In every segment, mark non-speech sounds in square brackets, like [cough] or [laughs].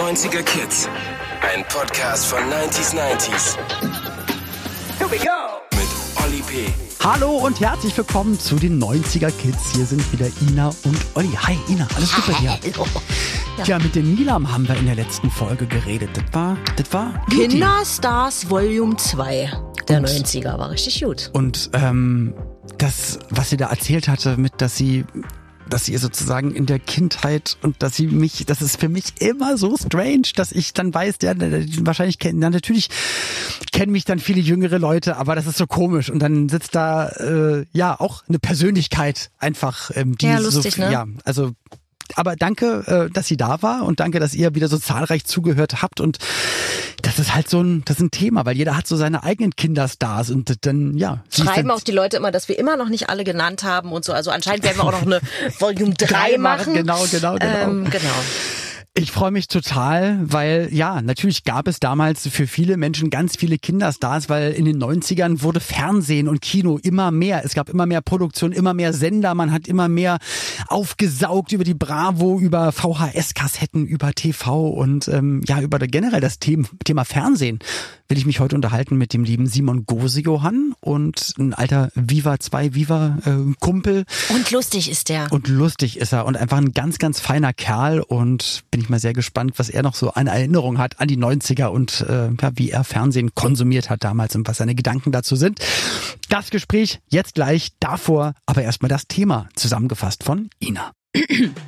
90er Kids. Ein Podcast von 90s 90s. Here we go! Mit Olli P. Hallo und herzlich willkommen zu den 90er Kids. Hier sind wieder Ina und Olli. Hi Ina, alles gut bei dir? Ja, mit dem Milam haben wir in der letzten Folge geredet. Das war, das war Beauty. Kinderstars Volume 2 der 90er war richtig gut. Und ähm, das, was sie da erzählt hatte, mit, dass sie dass sie sozusagen in der Kindheit und dass sie mich, das ist für mich immer so strange, dass ich dann weiß, ja, wahrscheinlich kennen, ja, natürlich kennen mich dann viele jüngere Leute, aber das ist so komisch und dann sitzt da äh, ja auch eine Persönlichkeit einfach, ähm, die Ja, lustig, so, ne? ja, also aber danke, äh, dass sie da war und danke, dass ihr wieder so zahlreich zugehört habt und das ist halt so ein, das ist ein Thema, weil jeder hat so seine eigenen Kinderstars und dann, ja. Schreiben auch die Leute immer, dass wir immer noch nicht alle genannt haben und so. Also anscheinend werden wir auch noch eine [laughs] Volume 3 machen. Genau, genau, genau. Ähm, genau. Ich freue mich total, weil ja, natürlich gab es damals für viele Menschen ganz viele Kinderstars, weil in den 90ern wurde Fernsehen und Kino immer mehr. Es gab immer mehr Produktion, immer mehr Sender, man hat immer mehr aufgesaugt über die Bravo, über VHS-Kassetten, über TV und ähm, ja, über generell das Thema, Fernsehen will ich mich heute unterhalten mit dem lieben Simon Gose-Johann und ein alter Viva 2 Viva äh, Kumpel. Und lustig ist der. Und lustig ist er und einfach ein ganz, ganz feiner Kerl und bin ich mal sehr gespannt, was er noch so an Erinnerung hat an die 90er und äh, ja, wie er Fernsehen konsumiert hat damals und was seine Gedanken dazu sind. Das Gespräch jetzt gleich davor, aber erstmal das Thema zusammengefasst von Ina.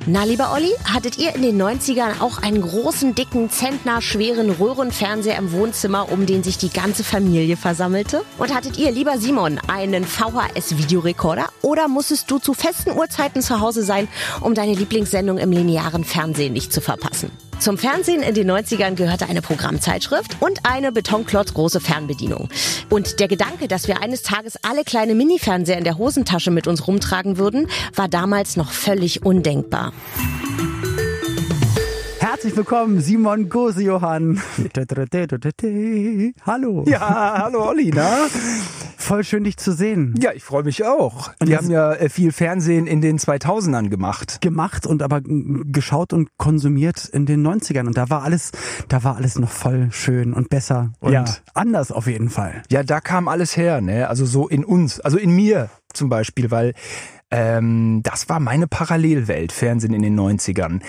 Na, lieber Olli, hattet ihr in den 90ern auch einen großen, dicken, zentnerschweren Röhrenfernseher im Wohnzimmer, um den sich die ganze Familie versammelte? Und hattet ihr, lieber Simon, einen VHS-Videorekorder? Oder musstest du zu festen Uhrzeiten zu Hause sein, um deine Lieblingssendung im linearen Fernsehen nicht zu verpassen? Zum Fernsehen in den 90ern gehörte eine Programmzeitschrift und eine betonklotzgroße Fernbedienung. Und der Gedanke, dass wir eines Tages alle kleine Mini-Fernseher in der Hosentasche mit uns rumtragen würden, war damals noch völlig undenkbar. Herzlich willkommen, Simon Gose-Johann. [laughs] Hallo. Ja, hallo Olli, na? [laughs] Voll schön, dich zu sehen. Ja, ich freue mich auch. Und Wir das- haben ja äh, viel Fernsehen in den 2000ern gemacht. gemacht und aber mm, geschaut und konsumiert in den 90ern und da war alles, da war alles noch voll schön und besser und Ja. anders auf jeden Fall. Ja, da kam alles her, ne? Also so in uns, also in mir zum Beispiel, weil ähm, das war meine Parallelwelt, Fernsehen in den 90ern.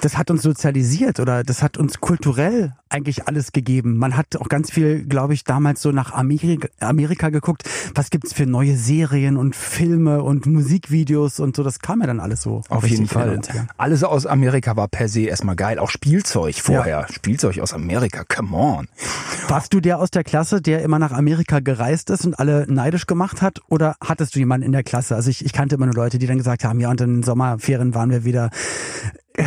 Das hat uns sozialisiert oder das hat uns kulturell eigentlich alles gegeben. Man hat auch ganz viel, glaube ich, damals so nach Amerika, Amerika geguckt. Was gibt's für neue Serien und Filme und Musikvideos und so. Das kam ja dann alles so. Auf jeden Fall. 90ern. Alles aus Amerika war per se erstmal geil. Auch Spielzeug vorher. Spielzeug aus Amerika, come on. Warst du der aus der Klasse, der immer nach Amerika gereist ist und alle neidisch gemacht hat? Oder hattest du jemanden in der Klasse? Also ich, ich kannte immer nur Leute, die dann gesagt haben, ja, und in den Sommerferien waren wir wieder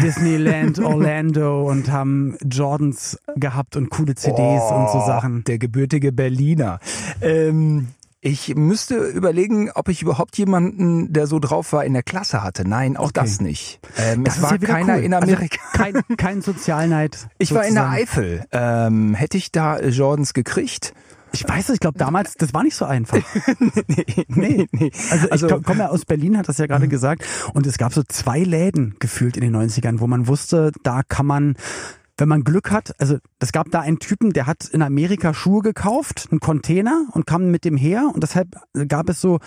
Disneyland, [laughs] Orlando und haben Jordans gehabt und coole CDs und so Oh, Sachen. Der gebürtige Berliner. Ähm, ich müsste überlegen, ob ich überhaupt jemanden, der so drauf war, in der Klasse hatte. Nein, auch das nicht. Ähm, Das es war ja keiner cool. in Also Amerika. kein, kein [laughs] Sozialneid. ich war in der sozusagen. Eifel. Ähm, hätte ich da Jordans gekriegt? Ich weiß es, ich glaube damals, das war nicht so einfach. [laughs] nee, nee, nee. Also, ich komm- komme ja aus Berlin, hat das ja gerade gesagt. Und es gab so zwei Läden gefühlt in den 90ern, wo man wusste, da kann man, wenn man Glück hat, also es gab da einen Typen, der hat in Amerika Schuhe gekauft, einen Container und kam mit dem her. Und deshalb gab es so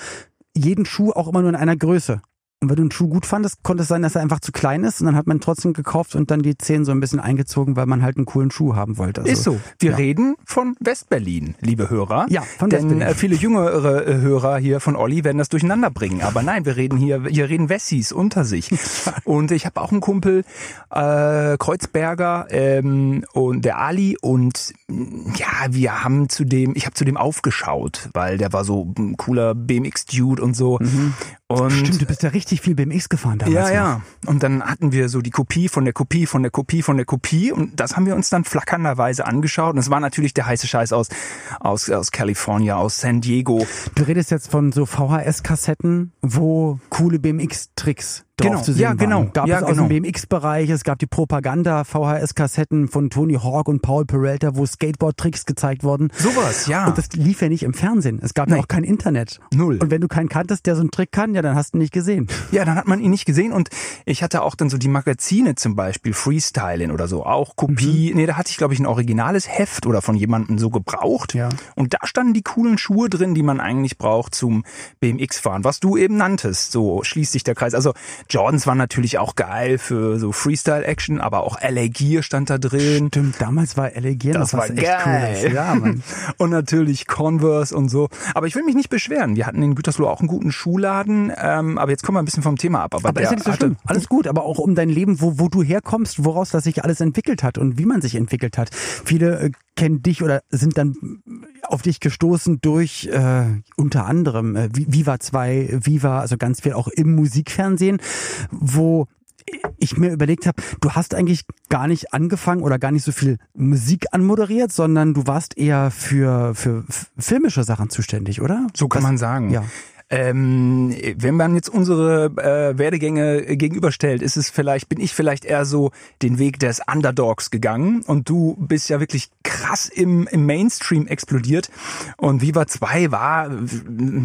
jeden Schuh auch immer nur in einer Größe. Und wenn du einen Schuh gut fandest, konnte es sein, dass er einfach zu klein ist. Und dann hat man trotzdem gekauft und dann die Zehen so ein bisschen eingezogen, weil man halt einen coolen Schuh haben wollte. Also, Ist so. Wir ja. reden von Westberlin, liebe Hörer. Ja, von Denn Westberlin. äh, viele jüngere äh, Hörer hier von Olli werden das durcheinander bringen. Aber nein, wir reden hier, hier reden Wessis unter sich. [laughs] Und ich habe auch einen Kumpel, äh, Kreuzberger ähm, und der Ali. Und mh, ja, wir haben zu dem, ich habe zu dem aufgeschaut, weil der war so ein cooler BMX-Dude und so. Und Stimmt, du bist ja richtig viel BMX gefahren damals. ja, noch. ja. Und dann hatten wir so die Kopie von der Kopie von der Kopie von der Kopie und das haben wir uns dann flackernderweise angeschaut. Und es war natürlich der heiße Scheiß aus, aus, aus California, aus San Diego. Du redest jetzt von so VHS-Kassetten, wo coole BMX-Tricks drauf Genau, zu sehen ja, genau, waren. Gab ja, es aus genau. dem BMX-Bereich, es gab die Propaganda, VHS-Kassetten von Tony Hawk und Paul Peralta, wo Skateboard-Tricks gezeigt wurden. Sowas, ja. Und das lief ja nicht im Fernsehen. Es gab ja Nee. auch kein Internet. Null. Und wenn du keinen kanntest, der so einen Trick kann, ja, dann hast du ihn nicht gesehen. Ja, dann hat man ihn nicht gesehen und ich hatte auch dann so die Magazine zum Beispiel, Freestyling oder so, auch Kopie. Nee, da hatte ich glaube ich ein originales Heft oder von jemandem so gebraucht. Ja. Und da standen die coolen Schuhe drin, die man eigentlich braucht zum BMX-Fahren, was du eben nanntest. So schließt sich der Kreis. Also Jordans waren natürlich auch geil für so Freestyle-Action, aber auch LA Gear stand da drin. Stimmt, damals war Elegieren Das noch was war echt geil. Cooles. Ja, Mann. [laughs] und natürlich Converse und so. Aber ich will mich nicht beschweren. Wir hatten in Gütersloh auch einen guten Schuhladen. Ähm, aber jetzt kommen wir ein bisschen vom Thema ab. Aber, Aber ist ja nicht so schlimm. Alles gut, aber auch um dein Leben, wo, wo du herkommst, woraus das sich alles entwickelt hat und wie man sich entwickelt hat. Viele äh, kennen dich oder sind dann auf dich gestoßen durch äh, unter anderem äh, Vi- Viva 2, Viva, also ganz viel auch im Musikfernsehen, wo ich mir überlegt habe, du hast eigentlich gar nicht angefangen oder gar nicht so viel Musik anmoderiert, sondern du warst eher für, für filmische Sachen zuständig, oder? So kann Das- man sagen. Ja. Ähm, wenn man jetzt unsere äh, Werdegänge gegenüberstellt, ist es vielleicht, bin ich vielleicht eher so den Weg des Underdogs gegangen. Und du bist ja wirklich krass im, im Mainstream explodiert. Und Viva 2 war, äh,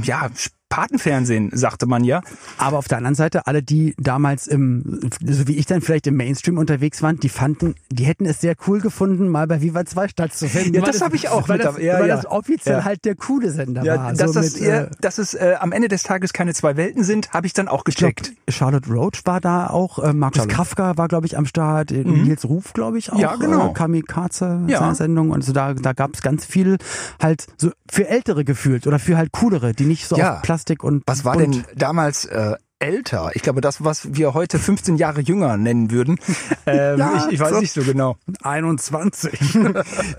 ja, Patenfernsehen, sagte man ja. Aber auf der anderen Seite, alle, die damals im, so wie ich dann vielleicht im Mainstream unterwegs waren, die fanden, die hätten es sehr cool gefunden, mal bei Viva 2 stattzufinden. Ja, das hab ich auch weil mit das. Ja, weil ja. das offiziell Ja. halt der coole Sender Ja, war. dass, so das, mit, äh, dass es äh, am Ende des Tages keine zwei Welten sind, habe ich dann auch ich glaub, gecheckt. Charlotte Roach war da auch, äh, Markus Charlotte. Kafka war, glaube ich, am Start, äh, Nils Ruf, glaube ich, auch. Ja, genau. Äh, Kamikaze, Ja. seine Sendung. Und so da, da gab es ganz viel halt so für Ältere gefühlt oder für halt coolere, die nicht so Ja. auf Plastik und Was war bunt- denn damals äh, älter? Ich glaube, das, was wir heute 15 Jahre jünger nennen würden. [laughs] Ähm, Ja, ich, ich weiß nicht so genau. 21. [laughs]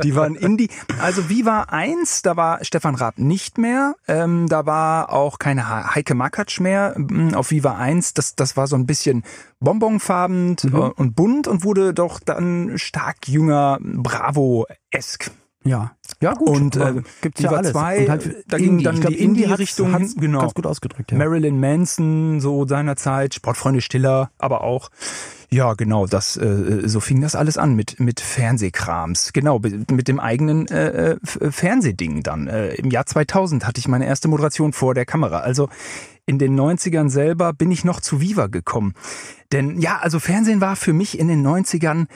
Die waren Indie. Also Viva 1, da war Stefan Raab nicht mehr. Ähm, da war auch keine He- Heike Makatsch mehr mm, auf Viva 1. Das, das war so ein bisschen bonbonfarben äh, und bunt und wurde doch dann stark jünger, Bravo-esk. Ja, ja gut. Und, äh, gibt's ja alles. 2, Und halt da ging dann ich glaub, die Indie- hat's- Richtung hat's hin, genau. ganz gut ausgedrückt. Ja. Marilyn Manson, so seinerzeit, Sportfreunde Stiller, aber auch, ja genau, das, äh, so fing das alles an mit, mit Fernsehkrams. Genau, mit dem eigenen äh, F- Fernsehding dann. Äh, Im Jahr 2000 hatte ich meine erste Moderation vor der Kamera. Also in den 90ern selber bin ich noch zu Viva gekommen. Denn ja, also Fernsehen war für mich in den 90ern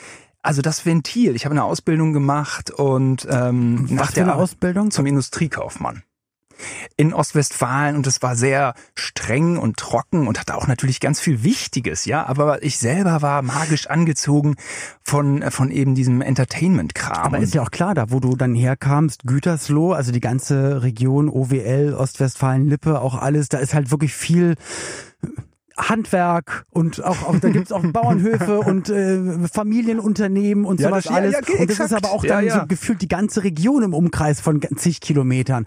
also das Ventil. Ich habe eine Ausbildung gemacht und ähm, nach der Arbeit- Ausbildung? zum Industriekaufmann in Ostwestfalen und es war sehr streng und trocken und hatte auch natürlich ganz viel Wichtiges, ja, aber ich selber war magisch angezogen von von eben diesem Entertainment-Kram. Aber ist ja auch klar, da wo du dann herkamst, Gütersloh, also die ganze Region, OWL, Ostwestfalen, Lippe, auch alles, da ist halt wirklich viel Handwerk und auch, auch da gibt's auch [laughs] Bauernhöfe und äh, Familienunternehmen und Ja, sowas das- ja, alles. ja, und das ist aber auch Ja, dann ja. so gefühlt die ganze Region im Umkreis von zig Kilometern.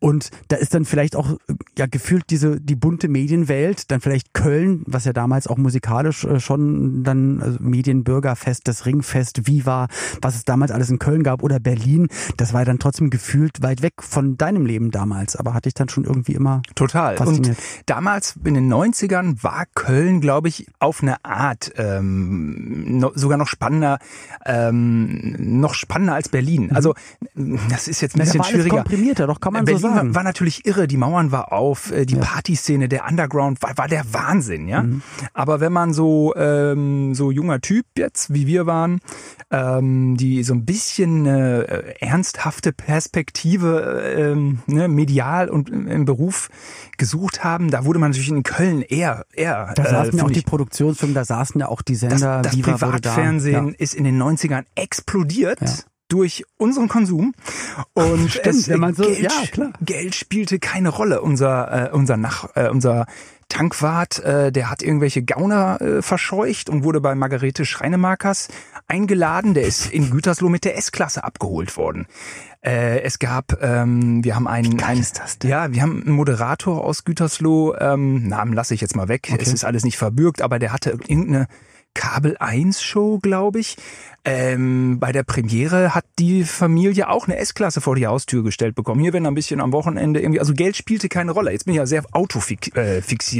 Und da ist dann vielleicht auch ja gefühlt diese die bunte Medienwelt, dann vielleicht Köln, was ja damals auch musikalisch äh, schon dann also Medienbürgerfest, das Ringfest, Viva, was es damals alles in Köln gab oder Berlin, das war dann trotzdem gefühlt weit weg von deinem Leben damals, aber hatte ich dann schon irgendwie immer Total. Und Fasziniert. damals in den 90ern war Köln, glaube ich, auf eine Art ähm, no, sogar noch spannender, ähm, noch spannender als Berlin. Also das ist jetzt ein Mhm. Bisschen war alles schwieriger. komprimierter, doch kann man Berlin so sagen. War, war natürlich irre, die Mauern war auf, äh, die Partyszene, der Underground war, war der Wahnsinn, ja. Mhm. Aber wenn man so ähm, so junger Typ jetzt, wie wir waren, ähm, die so ein bisschen äh, ernsthafte Perspektive ähm, ne, medial und im Beruf gesucht haben, da wurde man natürlich in Köln eher eher da saßen ja auch die Produktionsfirmen, da saßen ja auch die das, Sender, das Viva wurde da. Privatfernsehen Ja. ist in den 90ern explodiert. Ja. Durch unseren Konsum und Stimmt, es, wenn man so- Geld, ja, klar. Geld spielte keine Rolle. Unser äh, unser Nach äh, unser Tankwart, äh, der hat irgendwelche Gauner äh, verscheucht und wurde bei Margarete Schreinemarkers eingeladen. Der ist in Gütersloh mit der S-Klasse abgeholt worden. Äh, es gab, ähm, wir haben einen, geil einen ja, wir haben einen Moderator aus Gütersloh, ähm, Namen lasse ich jetzt mal weg, es ist alles nicht verbürgt, aber der hatte irgendeine Kabel 1 Show, glaube ich. Ähm, bei der Premiere hat die Familie auch eine S-Klasse vor die Haustür gestellt bekommen. Hier werden ein bisschen am Wochenende irgendwie, also Geld spielte keine Rolle. Jetzt bin ich ja sehr autofixiert,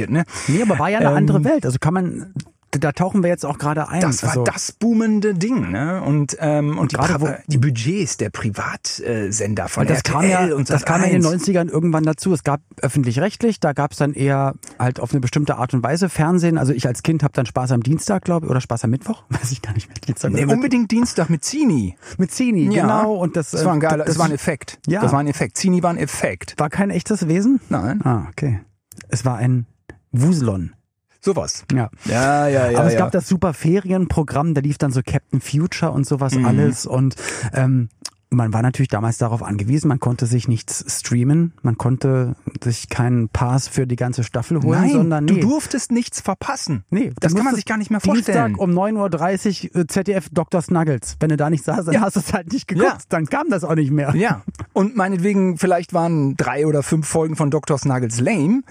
äh, ne? Nee, aber war ja eine ähm, andere Welt. Also kann man da tauchen wir jetzt auch gerade ein. Das war also, das boomende Ding, ne? Und ähm, und die, gerade, wo, die Budgets der Privatsender von das RTL kam ja, und das kam ja in den 90ern irgendwann dazu. Es gab öffentlich-rechtlich, da gab es dann eher halt auf eine bestimmte Art und Weise Fernsehen. Also ich als Kind habe dann Spaß am Dienstag, glaube ich, oder Spaß am Mittwoch, [laughs] weiß ich gar nicht mehr. Dienstag nee, unbedingt Dienstag mit Zini. Mit Zini, ja. genau. Und das, das war ein geiler, das, das war ein Effekt. Ja. Das war ein Effekt. Zini war ein Effekt. War kein echtes Wesen? Nein. Ah, okay. Es war ein Wuselon. Sowas. Ja. Ja, ja, ja. Aber es ja. gab das super Ferienprogramm, da lief dann so Captain Future und sowas mhm. alles und ähm, man war natürlich damals darauf angewiesen, man konnte sich nichts streamen, man konnte sich keinen Pass für die ganze Staffel holen, Nein, sondern nee. du durftest nichts verpassen. Nee, das kann man sich gar nicht mehr vorstellen. Dienstag um 9.30 Uhr äh, ZDF Dr. Snuggles. Wenn du da nicht saß, dann ja. hast du es halt nicht geguckt, ja. dann kam das auch nicht mehr. Ja, und meinetwegen, vielleicht waren drei oder fünf Folgen von Dr. Snuggles lame,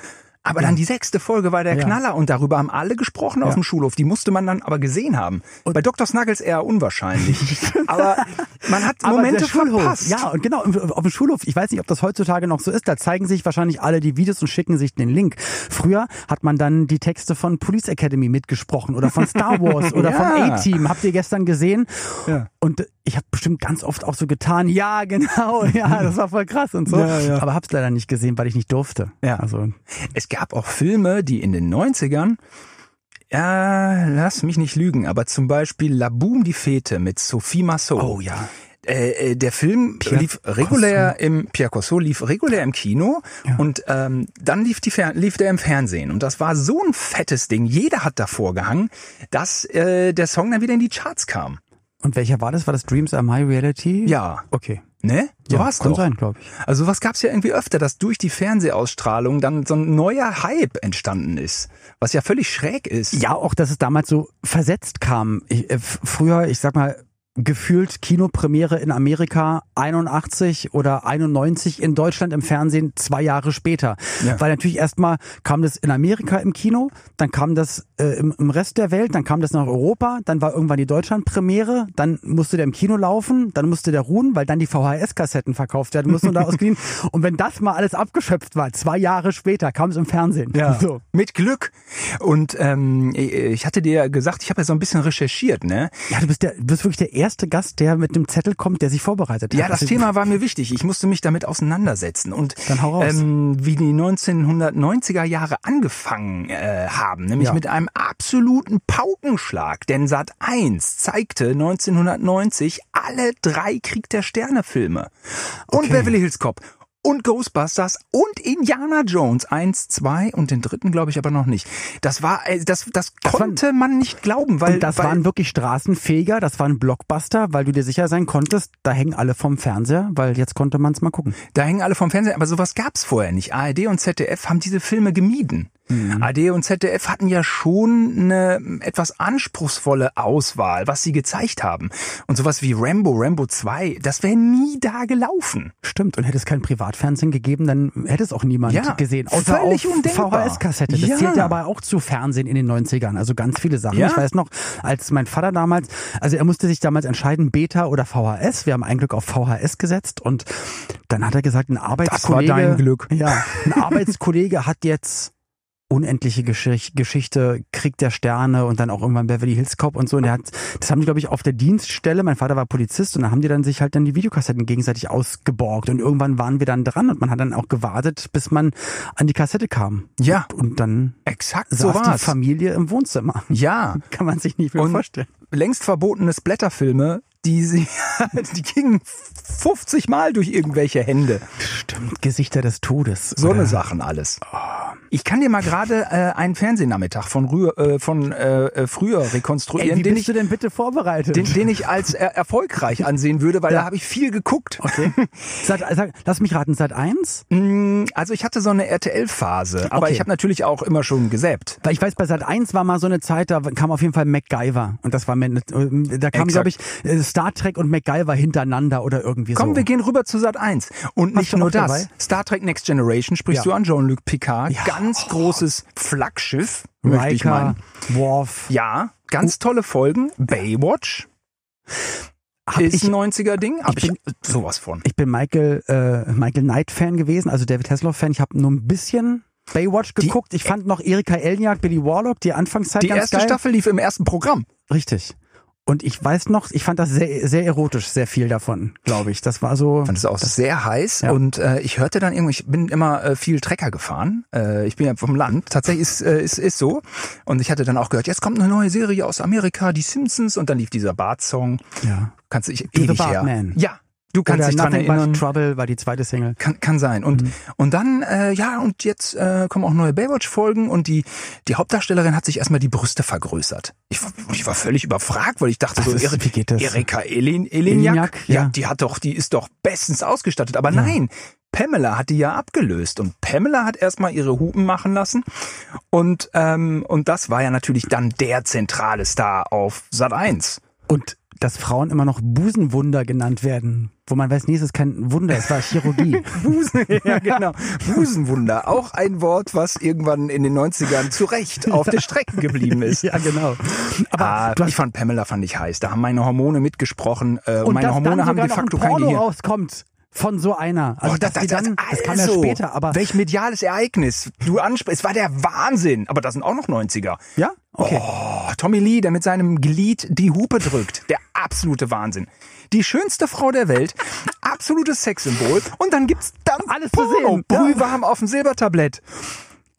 aber ja. dann die sechste Folge war der ja. Knaller und darüber haben alle gesprochen ja. auf dem Schulhof. Die musste man dann aber gesehen haben. Und Bei Dr. Snuggles eher unwahrscheinlich. [laughs] aber man hat [laughs] aber Momente verpasst. Ja, und genau, auf dem Schulhof, ich weiß nicht, ob das heutzutage noch so ist, da zeigen sich wahrscheinlich alle die Videos und schicken sich den Link. Früher hat man dann die Texte von Police Academy mitgesprochen oder von Star [laughs] Wars oder von A-Team. Habt ihr gestern gesehen? Und ich habe bestimmt ganz oft auch so getan, ja, genau, ja, das war voll krass und so. Aber hab's leider nicht gesehen, weil ich nicht durfte. Ja. Also es gab auch Filme, die in den 90ern ja, lass mich nicht lügen, aber zum Beispiel La Boom die Fete mit Sophie Massot. Oh ja. Äh, äh der Film Pierre lief regulär Cosso. im Pierre Cosso lief regulär im Kino ja. und ähm, dann lief, die, lief der im Fernsehen und das war so ein fettes Ding. Jeder hat davor gehangen, dass äh, der Song dann wieder in die Charts kam. Und welcher war das? War das Dreams Are My Reality? Ja. Okay. Ne? So ja, war's kann doch. sein, glaube ich. Also was gab's ja irgendwie öfter, dass durch die Fernsehausstrahlung dann so ein neuer Hype entstanden ist, was ja völlig schräg ist. Ja, auch dass es damals so versetzt kam. Ich, äh, früher, ich sag mal, gefühlt Kinopremiere in Amerika 81 oder 91 in Deutschland im Fernsehen zwei Jahre später. Ja. Weil natürlich erstmal kam das in Amerika im Kino, dann kam das äh, im, im, Rest der Welt, dann kam das nach Europa, dann war irgendwann die Deutschlandpremiere, dann musste der im Kino laufen, dann musste der ruhen, weil dann die VHS-Kassetten verkauft werden mussten und da ausgeliehen. [laughs] Und wenn das mal alles abgeschöpft war, zwei Jahre später kam es im Fernsehen. Ja. So. Mit Glück. Und ähm, ich hatte dir gesagt, ich habe ja so ein bisschen recherchiert, ne? Ja, du bist der, du bist wirklich der erste Gast, der mit einem Zettel kommt, der sich vorbereitet hat. Ja, das also, Thema war mir wichtig. Ich musste mich damit auseinandersetzen. Und dann hau raus. Ähm, wie die 1990er Jahre angefangen äh, haben, nämlich ja. mit einem absoluten Paukenschlag. Denn Sat 1 zeigte 1990 alle drei Krieg der Sterne Filme. Und okay. Beverly Hills Cop und Ghostbusters und Indiana Jones 1, 2 und den dritten glaube ich aber noch nicht. Das war äh, das das, das konnte waren, man nicht glauben, weil das weil, waren wirklich Straßenfeger, das waren Blockbuster, weil du dir sicher sein konntest, da hängen alle vom Fernseher, weil jetzt konnte man es mal gucken. Da hängen alle vom Fernseher, aber sowas gab's vorher nicht. ARD und ZDF haben diese Filme gemieden. Mhm. AD und ZDF hatten ja schon eine etwas anspruchsvolle Auswahl, was sie gezeigt haben. Und sowas wie Rambo, Rambo 2, das wäre nie da gelaufen. Stimmt, und hätte es kein Privatfernsehen gegeben, dann hätte es auch niemand ja, gesehen. Außer völlig auf VHS-Kassette. Das ja. zählt ja aber auch zu Fernsehen in den 90ern. Also ganz viele Sachen. Ja. Ich weiß noch, als mein Vater damals, also er musste sich damals entscheiden, Beta oder VHS. Wir haben ein Glück auf VHS gesetzt und dann hat er gesagt, ein Arbeitskollege. Das war dein Glück. Ja, ein Arbeitskollege hat jetzt unendliche Geschichte, Krieg der Sterne und dann auch irgendwann Beverly Hills Cop und so. Und der hat, das haben die, glaube ich, auf der Dienststelle, mein Vater war Polizist und da haben die dann sich halt dann die Videokassetten gegenseitig ausgeborgt. Und irgendwann waren wir dann dran und man hat dann auch gewartet, bis man an die Kassette kam. Ja. Und dann exakt saß so war's. die Familie im Wohnzimmer. Ja. [laughs] Kann man sich nicht mehr und vorstellen. Längst verbotene Blätterfilme die, sie, [laughs] die gingen 50 Mal durch irgendwelche Hände. Stimmt, Gesichter des Todes. So eine Sachen alles. Oh. Ich kann dir mal gerade äh, einen Fernsehnachmittag von, Rühr, äh, von äh, äh früher rekonstruieren. Ey, wie den bist ich, du denn bitte vorbereitet? Den, den ich als er erfolgreich ansehen würde, weil ja. da habe ich viel geguckt. Okay. seit, sag, lass mich raten, seit eins? Mm, also ich hatte so eine RTL-Phase, aber okay. ich habe natürlich auch immer schon gesäppt. Weil ich weiß, bei Sat 1 war mal so eine Zeit, da kam auf jeden Fall MacGyver. Und das war mir, da kam, glaube ich, äh, Star Trek und MacGyver hintereinander oder irgendwie Komm, so. Komm, wir gehen rüber zu Sat 1. Und nicht nur das. Dabei? Star Trek Next Generation sprichst ja. du an Jean-Luc Picard. Ja. Ganz oh. großes Flaggschiff. Riker, Worf. Ja, ganz tolle Folgen. Baywatch Hab ist ich, ein 90er-Ding. Hab ich ich, sowas von. ich bin Michael, äh, Michael Knight-Fan gewesen, also David Hasselhoff-Fan. Ich habe nur ein bisschen Baywatch Die- geguckt. ich fand noch Erika Elniak, Billy Warlock, die Anfangszeit Die ganz erste geil. Staffel lief im ersten Programm. Richtig. Und ich weiß noch, ich fand das sehr, sehr erotisch, sehr viel davon, glaube ich. Das war so. fand es auch sehr heiß Ja. und äh, ich hörte dann irgendwie, ich bin immer äh, viel Trecker gefahren. Äh, ich bin ja vom Land, tatsächlich ist, äh, ist, ist so. Und ich hatte dann auch gehört, jetzt kommt eine neue Serie aus Amerika, die Simpsons und dann lief dieser Bart-Song. Ja. Kannst du the ewig her. Bartman. Ja, du kannst dich dran erinnern. Trouble war die zweite Single. Kann, kann sein. Und, Mhm. und dann, äh, ja, und jetzt äh, kommen auch neue Baywatch-Folgen und die, die Hauptdarstellerin hat sich erstmal die Brüste vergrößert. Ich, war- ich war völlig überfragt, weil ich dachte Was so, ist- wie geht das? Erika Elin, Eliniak, Eliniak, ja. ja. die hat doch, die ist doch bestens ausgestattet. Aber Ja. nein, Pamela hat die ja abgelöst und Pamela hat erstmal ihre Hupen machen lassen und ähm, und das war ja natürlich dann der zentrale Star auf Sat 1. Und dass Frauen immer noch Busenwunder genannt werden, wo man weiß, nee, es ist kein Wunder, es war Chirurgie. [laughs] Busen, [laughs] ja genau. Busenwunder, auch ein Wort, was irgendwann in den 90ern zu Recht auf der Strecke geblieben ist. [laughs] ja, genau. Aber ah, ich fand Pamela fand ich heiß. Da haben meine Hormone mitgesprochen. Äh, und meine Hormone haben de facto kein Gehirn. rauskommt von so einer. Also Oh, dass die dann, das kam ja später, aber welch mediales Ereignis. Du ansprichst, es war der Wahnsinn. Aber das sind auch noch 90er. ja, okay. Oh, Tommy Lee, der mit seinem Glied die Hupe drückt. Der absolute Wahnsinn. Die schönste Frau der Welt, absolutes Sexsymbol. Und dann gibt's dann Alles zu Porno, sehen. Ja. brühwarm auf dem Silbertablett.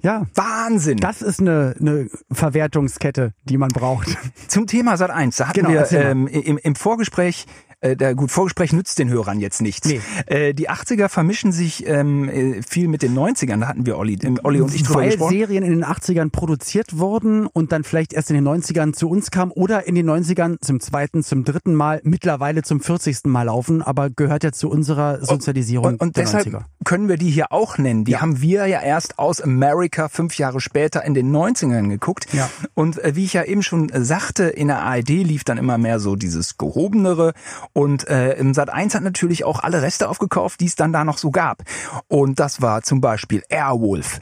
Ja. Wahnsinn. Das ist eine, eine Verwertungskette, die man braucht. Zum Thema Sat 1, da hatten Genau, wir ähm, im, im Vorgespräch, äh, der, gut, Vorgespräch nützt den Hörern jetzt nichts. Nee. Äh, die 80er vermischen sich ähm, äh, viel mit den 90ern, da hatten wir Olli, ähm, Olli und ich drüber Weil gesprochen. Serien in den 80ern produziert wurden und dann vielleicht erst in den 90ern zu uns kamen oder in den 90ern zum zweiten, zum dritten Mal, mittlerweile zum 40. Mal laufen, aber gehört ja zu unserer Sozialisierung Und, und der deshalb 90er. können wir die hier auch nennen. Die Ja. haben wir ja erst aus Amerika fünf Jahre später in den 90ern geguckt. Ja. Und äh, wie ich ja eben schon sagte, in der ARD lief dann immer mehr so dieses gehobenere. Und äh, im Sat 1 hat natürlich auch alle Reste aufgekauft, die es dann da noch so gab. Und das war zum Beispiel Airwolf,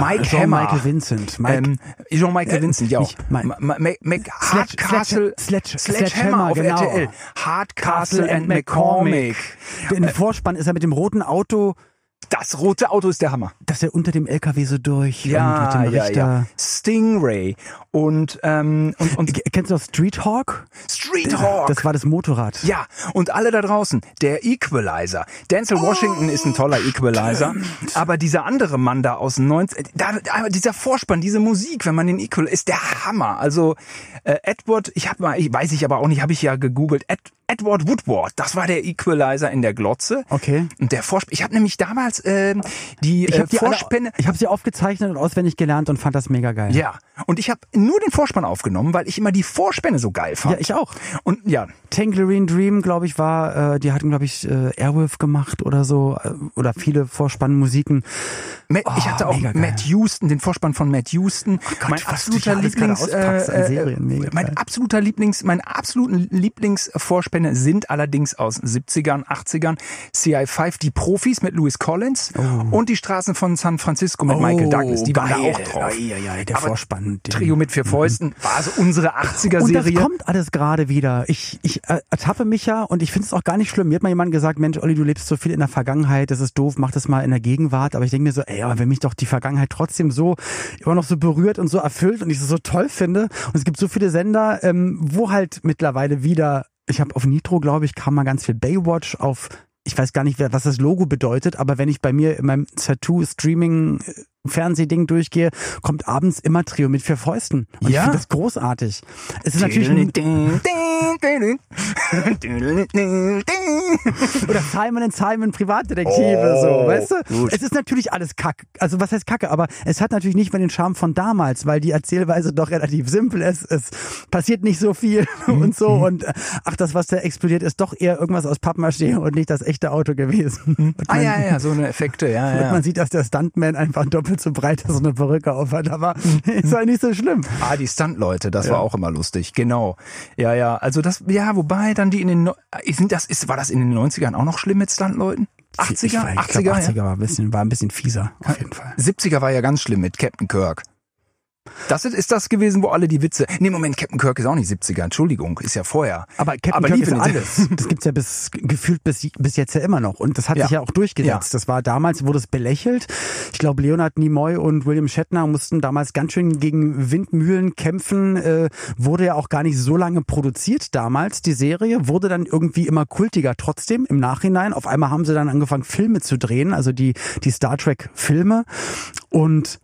Mike Jean Hammer, Michael Vincent, Mike, ähm, Jean-Michael Äh, Vincent, ja Hardcastle, Sledge- Sledge- Sledgehammer auf genau. RTL. Hardcastle and McCormick. In dem Vorspann ist er mit dem roten Auto, Das rote Auto ist der Hammer. dass er unter dem LKW so durch und Ja, mit dem ja, Richter. ja. Stingray und, ähm, und, und Kennst du das Street Hawk? Street Hawk. Das war das Motorrad. ja, und alle da draußen, der Equalizer. Denzel Washington ist ein toller Equalizer, aber dieser andere Mann da aus den 90 da, da, dieser Vorspann, diese Musik, wenn man den Equalizer, ist der Hammer. Also äh, Edward, ich habe mal, ich weiß ich aber auch nicht, habe ich ja gegoogelt, Ed, Edward Woodward, das war der Equalizer in der Glotze. Okay. Und der Vorspann, ich habe nämlich damals äh, die Ich äh, habe Vorspänne, hab sie aufgezeichnet und auswendig gelernt und fand das mega geil. Ja, und ich habe nur den Vorspann aufgenommen, weil ich immer die Vorspänne so geil fand. Ja, ich auch. Und ja, Tangerine Dream, glaube ich, war, äh, die hatten, glaube ich, äh, Airwolf gemacht oder so, äh, oder viele Vorspannmusiken. Ich Oh, hatte auch geil. Matt Houston, den Vorspann von Matt Houston. Gott, mein absoluter Lieblings, äh, mega mein absoluter Lieblings, meine absoluten Lieblingsvorspänne sind allerdings aus 70ern, 80ern. CI5, die Profis mit Louis Collins und die Straßen von San Francisco mit Michael Douglas. Die waren da auch drauf. Ja, ja, ja, der Aber Vorspann. Trio mit vier Fäusten war also unsere 80er Und das kommt alles gerade wieder. Ich, ich äh, ertappe mich ja und ich finde es auch gar nicht schlimm. Mir hat mal jemand gesagt, Mensch, Olli, du lebst so viel in der Vergangenheit, das ist doof, mach das mal in der Gegenwart. Aber ich denke mir so, ey, aber wenn mich doch die Vergangenheit trotzdem so immer noch so berührt und so erfüllt und ich es so toll finde. Und es gibt so viele Sender, ähm, wo halt mittlerweile wieder, ich habe auf Nitro, glaube ich, kam mal ganz viel Baywatch auf ich weiß gar nicht, was das Logo bedeutet, aber wenn ich bei mir in meinem Tattoo-Streaming-Fernsehding durchgehe, kommt abends immer Trio mit vier Fäusten. Und ich Ja. finde das großartig. Es ist natürlich oder Simon and Simon Privatdetektive, Oh, so, weißt du? gut. Es ist natürlich alles Kacke. Also was heißt Kacke? Aber es hat natürlich nicht mehr den Charme von damals, weil die Erzählweise doch relativ simpel ist. Es passiert nicht so viel und so. Und ach, das, was da explodiert, ist doch eher irgendwas aus Pappmaché und nicht das echte Auto gewesen. Ah ja, ja, so eine Effekte, ja, ja. man sieht, dass der Stuntman einfach doppelt so breit und eine Perücke aufhat. Aber ist halt nicht so schlimm. Ah, die Stunt-Leute, das war auch immer lustig, genau. Ja, ja, also das, ja, wobei dann die in den, äh, sind das, ist, war das in den 90ern auch noch schlimm mit Stunt-Leuten? 80er, Ich, ich 80er, glaub, 80er ja. war ein bisschen, war ein bisschen fieser, auf jeden Fall. 70er war ja ganz schlimm mit Captain Kirk. Das ist, ist das gewesen, wo alle die Witze. Nee, Moment, Captain Kirk ist auch nicht 70er, Entschuldigung, ist ja vorher. Aber Captain Aber Kirk ist alles. Das gibt's ja bis gefühlt bis, bis jetzt ja immer noch. Und das hat Ja. sich ja auch durchgesetzt. Das war damals, wurde es belächelt. Ich glaube, Leonard Nimoy und William Shatner mussten damals ganz schön gegen Windmühlen kämpfen. Äh, wurde ja auch gar nicht so lange produziert damals, die Serie. Wurde dann irgendwie immer kultiger trotzdem im Nachhinein. Auf einmal haben sie dann angefangen, Filme zu drehen, also die, die Star Trek Filme. Und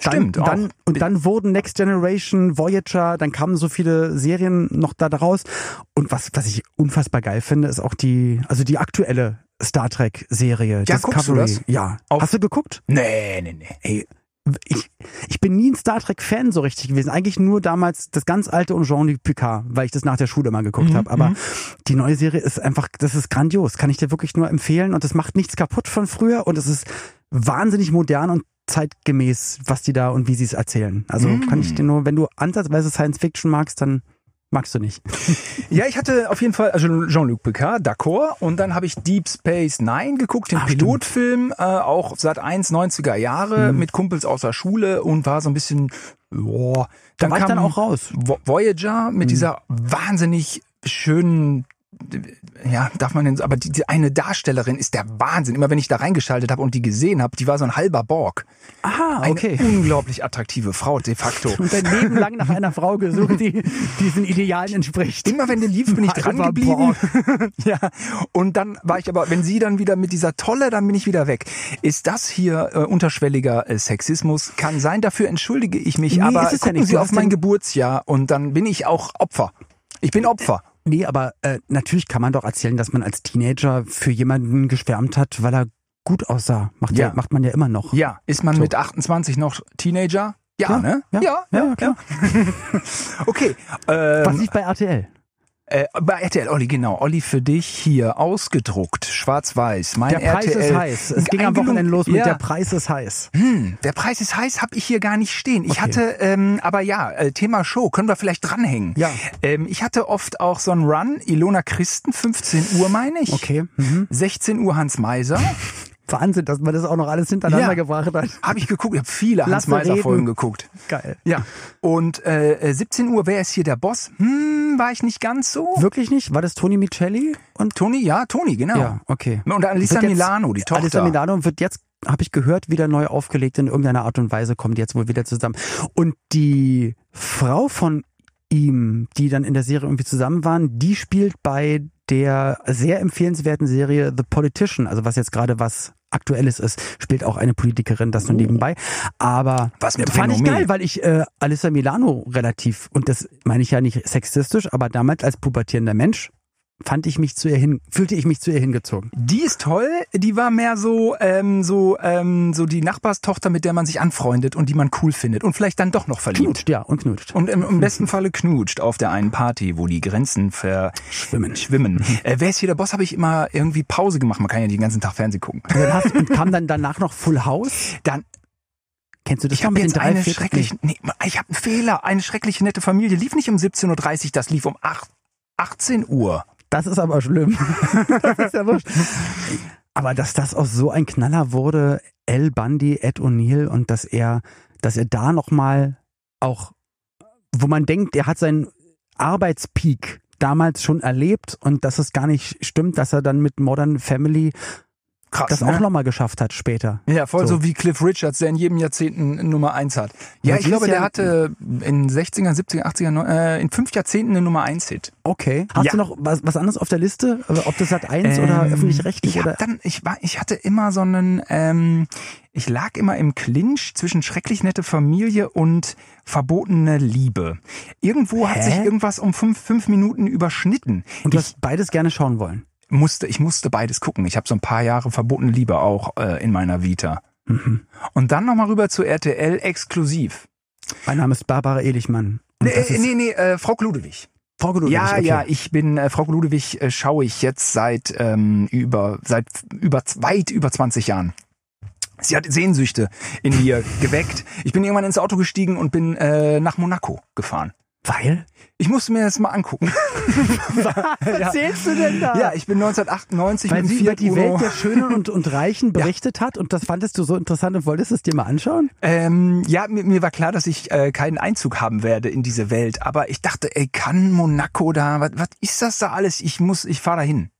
Stimmt, auch. dann, und dann wurden Next Generation, Voyager, dann kamen so viele Serien noch da draus. Und was, was ich unfassbar geil finde, ist auch die, also die aktuelle Star Trek Serie. Ja, guckst du das? Ja. Auf- Hast du geguckt? Nee, nee, nee. Ey, ich, ich bin nie ein Star Trek-Fan so richtig gewesen. Eigentlich nur damals das ganz alte und Jean-Luc Picard, weil ich das nach der Schule mal geguckt Mhm, habe. Aber die neue Serie ist einfach, das ist grandios. Kann ich dir wirklich nur empfehlen. Und das macht nichts kaputt von früher. Und es ist wahnsinnig modern und zeitgemäß, was die da und wie sie es erzählen. Also Mhm. kann ich dir nur, wenn du ansatzweise Science Fiction magst, dann magst du nicht. [laughs] Ja, ich hatte auf jeden Fall also Jean-Luc Picard, d'accord. Und dann habe ich Deep Space Nine geguckt, den Ach. Pilotfilm, äh, auch seit 1 90er Jahre mit Kumpels aus der Schule und war so ein bisschen, boah. Da war ich dann auch raus. Vo- Voyager mit dieser wahnsinnig schönen ja, darf man denn, aber die, die eine Darstellerin ist der Wahnsinn. Immer wenn ich da reingeschaltet habe und die gesehen habe, die war so ein halber Borg. Aha, Eine okay. unglaublich attraktive Frau de facto. Und dein Leben lang nach einer Frau gesucht, die [laughs] diesen Idealen entspricht. Immer wenn der lief, bin ich dran geblieben. [laughs] ja. Und dann war ich aber, wenn sie dann wieder mit dieser Tolle, dann bin ich wieder weg. Ist das hier äh, unterschwelliger äh, Sexismus? Kann sein, dafür entschuldige ich mich. Nee, aber ist es ja gucken nicht. Sie auf mein Geburtsjahr und dann bin ich auch Opfer. Ich bin Opfer. Nee, aber äh, natürlich kann man doch erzählen, dass man als Teenager für jemanden geschwärmt hat, weil er gut aussah. Macht, ja. Ja. macht man ja immer noch. Ja, ist man So. mit 28 noch Teenager? Ja, Ja, ne? ja, ja, klar. [laughs] Okay. Was Ähm, lief bei RTL? Äh, bei RTL, Olli, genau. Olli, für dich hier ausgedruckt, schwarz-weiß. Mein Der Preis RTL. ist heiß. Es ging am Wochenende los mit ja. Der Preis ist heiß. Hm, der Preis ist heiß, habe ich hier gar nicht stehen. Ich Okay. hatte, ähm, aber ja, äh, Thema Show, können wir vielleicht dranhängen. Ja. Ähm, ich hatte oft auch so einen Run, Ilona Christen, 15 Uhr meine ich. Okay. Mhm. 16 Uhr Hans Meiser. [laughs] Wahnsinn, dass man das auch noch alles hintereinander Ja. gebracht hat. Habe ich geguckt, ich habe viele Hans Meiser Folgen geguckt. Geil. Ja. Und äh, äh, 17 Uhr, wer ist hier der Boss? Hm, war ich nicht ganz so. Wirklich nicht? War das Toni Micelli? Und Toni, ja, Toni, genau. ja, okay. Und jetzt- Milano, die Tochter. Alissa Milano wird jetzt, habe ich gehört, wieder neu aufgelegt. In irgendeiner Art und Weise kommt die jetzt wohl wieder zusammen. Und die Frau von ihm, die dann in der Serie irgendwie zusammen waren, die spielt bei der sehr empfehlenswerten Serie The Politician, also was jetzt gerade was Aktuelles ist, spielt auch eine Politikerin, das nur nebenbei. Aber Was fand ich Renommee. geil, weil ich äh, Alissa Milano relativ, und das meine ich ja nicht sexistisch, aber damals als pubertierender Mensch fand ich mich zu ihr hin, fühlte ich mich zu ihr hingezogen. Die ist toll, die war mehr so, ähm, so, ähm, so die Nachbarstochter, mit der man sich anfreundet und die man cool findet und vielleicht dann doch noch verliebt. Knutscht, ja, und knutscht. Und im, im besten Falle knutscht auf der einen Party, wo die Grenzen verschwimmen. Schwimmen. Äh, wer ist hier der Boss? Habe ich immer irgendwie Pause gemacht. Man kann ja den ganzen Tag Fernsehen gucken. Und, dann hast, und kam dann danach noch Full House. Dann, Kennst du das ich habe jetzt eine schreckliche, nee, ich habe einen Fehler. Eine schreckliche nette Familie lief nicht um 17.30 Uhr, das lief um 8, 18 Uhr. Das ist aber schlimm. [laughs] das ist ja wurscht. Aber dass das auch so ein Knaller wurde, L. Bundy, Ed O'Neill und dass er, dass er da nochmal auch, wo man denkt, er hat seinen Arbeitspeak damals schon erlebt und dass es gar nicht stimmt, dass er dann mit Modern Family Krass, das ne? auch nochmal geschafft hat später. Ja, voll So. so. wie Cliff Richards, der in jedem Jahrzehnt eine Nummer eins hat. Ja, Ja, ich glaube, der hatte in 60er, 70er, 80er, neun- äh, in fünf Jahrzehnten eine Nummer eins Hit. Okay. Hast Ja. du noch was, was anderes auf der Liste? Ob das Sat 1 oder Ähm, öffentlich-rechtlich Ich, oder? dann, ich, war, ich hatte immer so einen, ähm, ich lag immer im Clinch zwischen schrecklich nette Familie und verbotene Liebe. Irgendwo hat Hä? sich irgendwas um fünf, fünf Minuten überschnitten. Und du ich hast beides gerne schauen wollen. Musste, ich musste beides gucken. Ich habe so ein paar Jahre verbotene Liebe auch äh, in meiner Vita. Mhm. Und dann nochmal rüber zu RTL exklusiv. Mein Name ist Barbara Ehlichmann. Und Nee, nee, nee, äh, Frau Ludewig. Frau Ludwig, Ja, okay. ja, ich bin äh, Frau Ludewig äh, schaue ich jetzt seit ähm, über seit über weit über 20 Jahren. Sie hat Sehnsüchte in mir geweckt. Ich bin irgendwann ins Auto gestiegen und bin äh, nach Monaco gefahren. Weil? Ich musste mir das mal angucken. [laughs] Was erzählst du denn da? Ja, ich bin 1998 Weil mit sie über die Uno. Welt der Schönen und, und Reichen [laughs] berichtet hat und das fandest du so interessant und wolltest es dir mal anschauen? Ähm, ja, mir, mir war klar, dass ich äh, keinen Einzug haben werde in diese Welt. Aber ich dachte, ey, kann Monaco da, was, was ist das da alles? Ich muss, ich fahre da hin.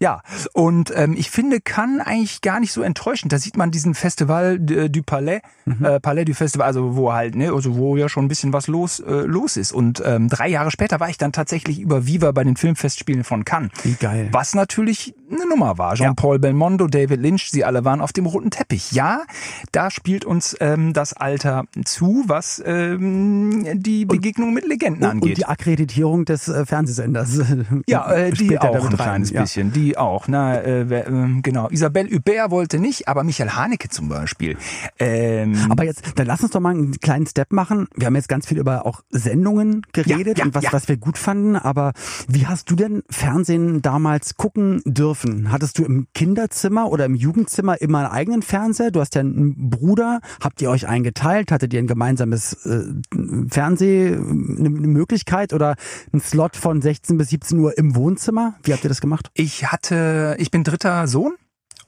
Ja, und ähm, ich finde, kann eigentlich gar nicht so enttäuschend. Da sieht man diesen Festival äh, du Palais, äh, Palais du Festival, also wo halt, ne, also wo ja schon ein bisschen was los äh, los ist. Und ähm, drei Jahre später war ich dann tatsächlich über Viva bei den Filmfestspielen von Cannes. Wie geil. Was natürlich eine Nummer war. Jean-Paul Belmondo, David Lynch, sie alle waren auf dem roten Teppich. Ja, da spielt uns ähm, das Alter zu, was ähm, die Begegnung mit Legenden Und, angeht. und die Akkreditierung des äh, Fernsehsenders. ja, [laughs] äh, die ja auch ein rein. kleines Ja. bisschen, die auch. Na, äh, wer, ähm, genau. Isabelle Hubert wollte nicht, aber Michael Haneke zum Beispiel. Ähm, Aber jetzt, dann lass uns doch mal einen kleinen Step machen. Wir haben jetzt ganz viel über auch Sendungen geredet Ja, ja, und was, ja. was wir gut fanden. Aber wie hast du denn Fernsehen damals gucken dürfen? Hattest du im Kinderzimmer oder im Jugendzimmer immer einen eigenen Fernseher? Du hast ja einen Bruder. Habt ihr euch eingeteilt? Hattet ihr ein gemeinsames äh, Fernseh, eine Möglichkeit oder einen Slot von 16 bis 17 Uhr im Wohnzimmer? Wie habt ihr das gemacht? ich hatte, ich bin dritter Sohn.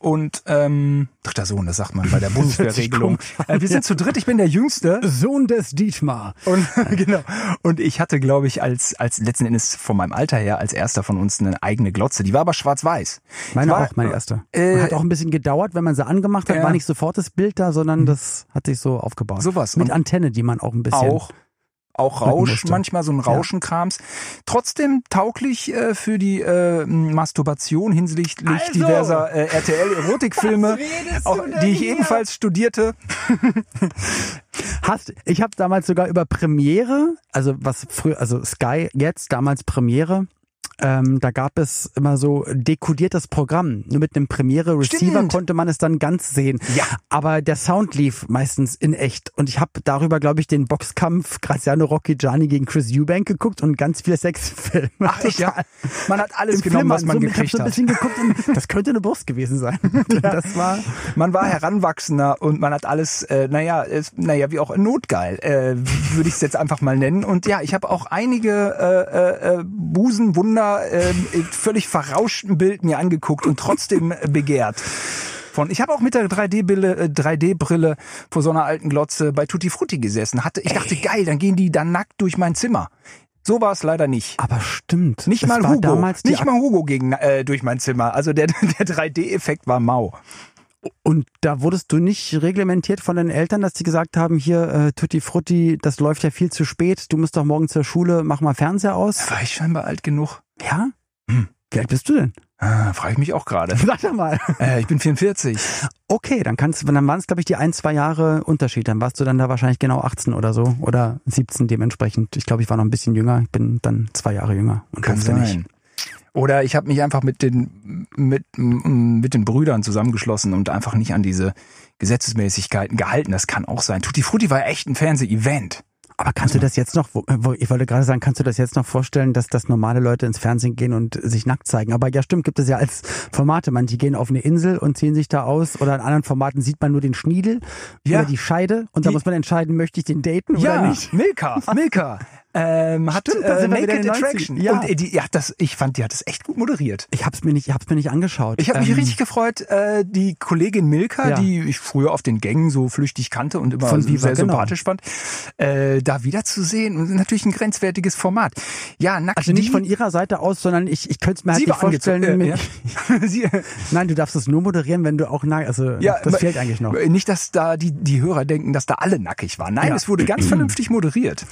Und ähm, dritter Sohn, das sagt man bei der [laughs] Bundeswehrregelung. Äh, wir sind zu dritt, ich bin der Jüngste. Sohn des Dietmar. Und [laughs] genau. Und ich hatte, glaube ich, als als letzten Endes von meinem Alter her als erster von uns eine eigene Glotze. Die war aber schwarz-weiß. Meine war, auch, meine erste. Äh, hat auch ein bisschen gedauert, wenn man sie angemacht hat, Ja. war nicht sofort das Bild da, sondern das hat sich so aufgebaut. Sowas. Mit Antenne, die man auch ein bisschen. auch auch Rausch, manchmal so ein Rauschenkrams. Trotzdem tauglich äh, für die äh, Masturbation hinsichtlich Also! diverser äh, RTL-Erotikfilme, auch, die ich ebenfalls studierte. Hast, ich habe damals sogar über Premiere, also was früher, also Sky jetzt, damals Premiere, ähm, da gab es immer so dekodiertes Programm. Nur mit einem Premiere-Receiver Stimmt. konnte man es dann ganz sehen. Ja. Aber der Sound lief meistens in echt. Und ich habe darüber, glaube ich, den Boxkampf Graziano Rocchigiani gegen Chris Eubank geguckt und ganz viele Sexfilme. [laughs] Ach echt, ja. Man hat alles Im genommen, was man so, ich hab gekriegt so ein hat. bisschen geguckt und [laughs] das könnte eine Brust gewesen sein. [laughs] Das war Man war heranwachsender und man hat alles, äh, naja, es, naja, wie auch notgeil, äh, würde ich es jetzt einfach mal nennen. Und ja, ich habe auch einige äh, äh, Busenwunder äh, in völlig verrauschten Bild mir angeguckt und trotzdem äh, begehrt. Von, ich habe auch mit der 3D-Brille äh, 3D-Brille vor so einer alten Glotze bei Tutti Frutti gesessen. Hatte, ich dachte, geil, dann gehen die dann nackt durch mein Zimmer. So war es leider nicht. aber stimmt. Nicht mal Hugo. Damals Nicht mal Hugo gegen, äh, durch mein Zimmer. Also der, [laughs] der 3D-Effekt war mau. Und da wurdest du nicht reglementiert von deinen Eltern, dass die gesagt haben, hier äh, Tutti Frutti, das läuft ja viel zu spät, du musst doch morgen zur Schule, mach mal Fernseher aus. War ich scheinbar alt genug? Ja? Hm. Wie alt bist du denn? Ah, Frage ich mich auch gerade. [laughs] Sag doch mal. Äh, ich bin 44. Okay, dann kannst dann waren es, glaube ich, die ein, zwei Jahre Unterschied. Dann warst du dann da wahrscheinlich genau 18 oder so. Oder 17 dementsprechend. Ich glaube, ich war noch ein bisschen jünger. Ich bin dann zwei Jahre jünger und Kann durfte nicht. sein. Oder ich habe mich einfach mit den mit, m- mit den Brüdern zusammengeschlossen und einfach nicht an diese Gesetzesmäßigkeiten gehalten. Das kann auch sein. Tutti Frutti war echt ein Fernseh-Event. Aber kannst du das jetzt noch, wo- ich wollte gerade sagen, kannst du das jetzt noch vorstellen, dass das normale Leute ins Fernsehen gehen und sich nackt zeigen? Aber ja, stimmt, gibt es ja als Formate. Manche gehen auf eine Insel und ziehen sich da aus oder in anderen Formaten sieht man nur den Schniedel Ja. oder die Scheide und da muss man entscheiden, möchte ich den daten oder Ja, nicht? Milka, Milka. [laughs] Ähm, hat Stimmt, äh, Naked in den 90ern. Attraction. Ja. Und äh, die, ja, das, ich fand, die hat das echt gut moderiert. Ich hab's mir nicht, ich hab's mir nicht angeschaut. Ich habe mich Ähm, richtig gefreut, äh, die Kollegin Milka, Ja. die ich früher auf den Gängen so flüchtig kannte und immer Von Viva, sehr genau. sympathisch fand, äh, da wiederzusehen. Und natürlich ein grenzwertiges Format. Ja, nackt Also nicht die- von ihrer Seite aus, sondern ich, ich könnte es mir halt Sie nicht vorstellen. Äh, ja. [laughs] Sie, Nein, du darfst es nur moderieren, wenn du auch nackt, also ja, das fehlt eigentlich noch. Nicht, dass da die, die Hörer denken, dass da alle nackig waren. Nein, es wurde ganz vernünftig moderiert.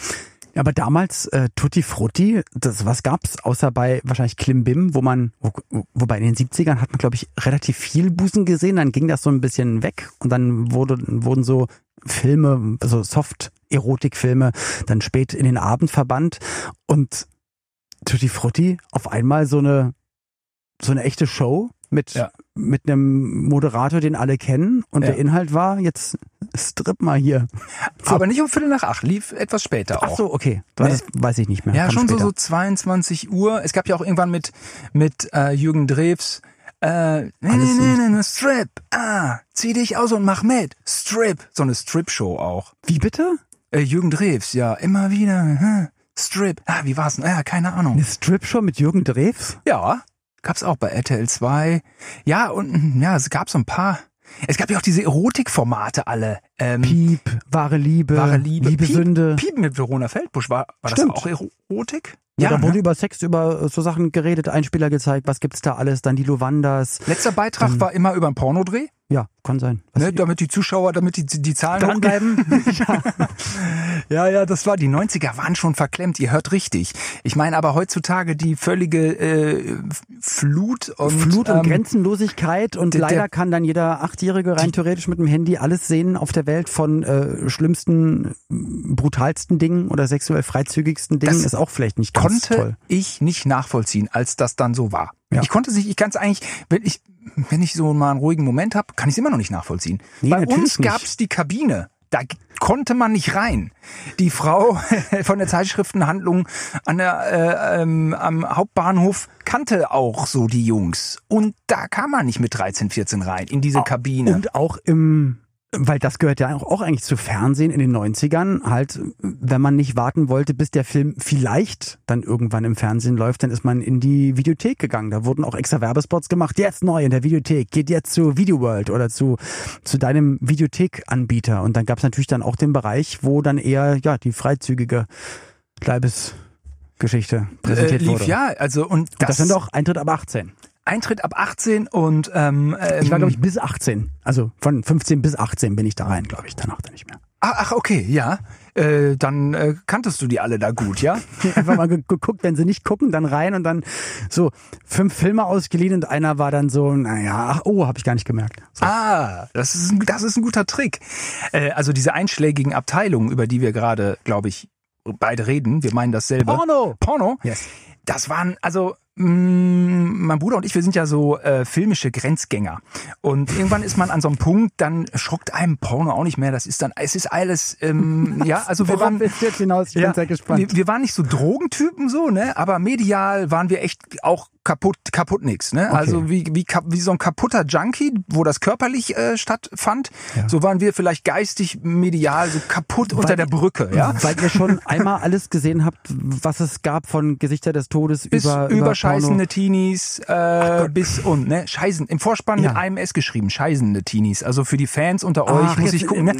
Aber damals äh, Tutti Frutti, das was gab's außer bei wahrscheinlich Klimbim, wo man wo, wobei in den 70ern hat man glaube ich relativ viel Busen gesehen, dann ging das so ein bisschen weg und dann wurde, wurden so Filme, so Soft Erotikfilme dann spät in den Abend verbannt und Tutti Frutti auf einmal so eine so eine echte Show mit Ja. Mit einem Moderator, den alle kennen und Ja. der Inhalt war jetzt strip mal hier. So. Aber nicht um Viertel nach acht, lief etwas später auch. Ach so, okay. Nee. Das weiß ich nicht mehr. Ja, Kam schon so, später. so 22 Uhr. Es gab ja auch irgendwann mit, mit äh, Jürgen Drews, äh, nee, nee, nee, nee, nee, Strip, ah, zieh dich aus und mach mit. Strip, so eine Strip-Show auch. Wie bitte? Äh, Jürgen Drews, ja, immer wieder, hm, Strip. Ah, wie war's denn? Ja, keine Ahnung. Eine Strip-Show mit Jürgen Drews? Ja, gab's auch bei RTL 2. Ja, und ja, es gab so ein paar. Es gab ja auch diese Erotikformate alle. Ähm, Piep, wahre Liebe, wahre Liebe, Liebe Piep, Sünde. Piep mit Verona Feldbusch. War, war das auch Erotik? Ja, da wurde ne? über Sex, über so Sachen geredet, Einspieler gezeigt, was gibt's da alles, dann die Luvandas. Letzter Beitrag war immer über einen Pornodreh. Ja, kann sein. Ne, damit die Zuschauer, damit die, die Zahlen Dranbleiben. hochgehen. [laughs] [laughs] ja, ja, das war, die 90er waren schon verklemmt, ihr hört richtig. Ich meine aber heutzutage die völlige äh, Flut und, Flut und ähm, Grenzenlosigkeit und der- leider der- kann dann jeder Achtjährige rein theoretisch mit dem Handy alles sehen auf der Welt von äh, schlimmsten, brutalsten Dingen oder sexuell freizügigsten Dingen ist auch vielleicht nicht ganz konnte toll. ich nicht nachvollziehen, als das dann so war. Ja. Ich konnte sich, ich kann es eigentlich, wenn ich, wenn ich so mal einen ruhigen Moment habe, kann ich es immer noch nicht nachvollziehen. Nee, Bei uns nicht. gab's die Kabine. Da konnte man nicht rein. Die Frau [laughs] von der Zeitschriftenhandlung an der, äh, ähm, am Hauptbahnhof kannte auch so die Jungs. Und da kam man nicht mit 13, 14 rein, in diese Kabine. Und auch im, weil das gehört ja auch, eigentlich zu Fernsehen in den 90ern, halt, wenn man nicht warten wollte, bis der Film vielleicht dann irgendwann im Fernsehen läuft, dann ist man in die Videothek gegangen. Da wurden auch extra Werbespots gemacht. Jetzt neu in der Videothek, geht jetzt zu Video World oder zu, zu deinem Videothekanbieter. Und dann gab es natürlich dann auch den Bereich, wo dann eher, ja, die freizügige Leibesgeschichte äh, präsentiert lief wurde. ja, also und Das, das, sind doch Eintritt ab 18. Eintritt ab 18 und ähm, ähm, Ich war, glaube ich, bis 18. Also von 15 bis 18 bin ich da rein, glaube ich. Danach dann nicht mehr. Ach, ach, okay, ja. Äh, dann äh, kanntest du die alle da gut, [laughs] ja? Einfach mal ge- geguckt, wenn sie nicht gucken, dann rein und dann so fünf Filme ausgeliehen und einer war dann so, naja, ach, oh, habe ich gar nicht gemerkt. So. Ah, das ist ein, das ist ein guter Trick. Äh, also diese einschlägigen Abteilungen, über die wir gerade, glaube ich, beide reden, wir meinen dasselbe. Porno! Porno? Yes. Das waren, also mein Bruder und ich, wir sind ja so äh, filmische Grenzgänger. Und irgendwann ist man an so einem Punkt, dann schockt einem Porno auch nicht mehr. Das ist dann, es ist alles, ähm, [laughs] ja, also wir waren, jetzt hinaus? Ich bin sehr gespannt. wir, wir waren nicht so Drogentypen so, ne? Aber medial waren wir echt auch kaputt, kaputt nix, ne? Also wie, wie, wie so ein kaputter Junkie, wo das körperlich äh, stattfand. So waren wir vielleicht geistig, medial so kaputt unter der Brücke, ja? Weil ihr schon [laughs] einmal alles gesehen habt, was es gab von Gesichter des Todes Bis über, über, über scheißende. Teenies äh, bis und ne Scheißen im Vorspann Ja. mit AMS geschrieben scheißende Teenies also für die Fans unter euch Ach, muss jetzt- ich gucken ne?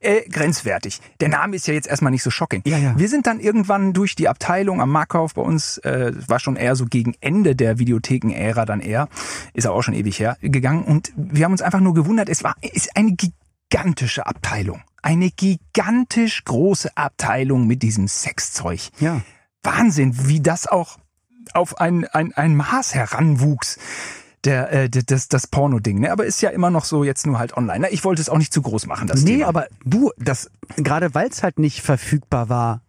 äh, grenzwertig der Name ist ja jetzt erstmal nicht so shocking Ja, ja. wir sind dann irgendwann durch die Abteilung am Markkauf bei uns äh, war schon eher so gegen Ende der Videotheken-Ära dann eher ist aber auch schon ewig her gegangen und wir haben uns einfach nur gewundert es war ist eine gigantische Abteilung eine gigantisch große Abteilung mit diesem Sexzeug Ja. Wahnsinn, wie das auch auf ein, ein, ein Maß heranwuchs. Der, äh, das, das Porno-Ding, ne? Aber ist ja immer noch so jetzt nur halt online. Ne? Ich wollte es auch nicht zu groß machen, das Nee, Thema. aber du, das, gerade weil es halt nicht verfügbar war,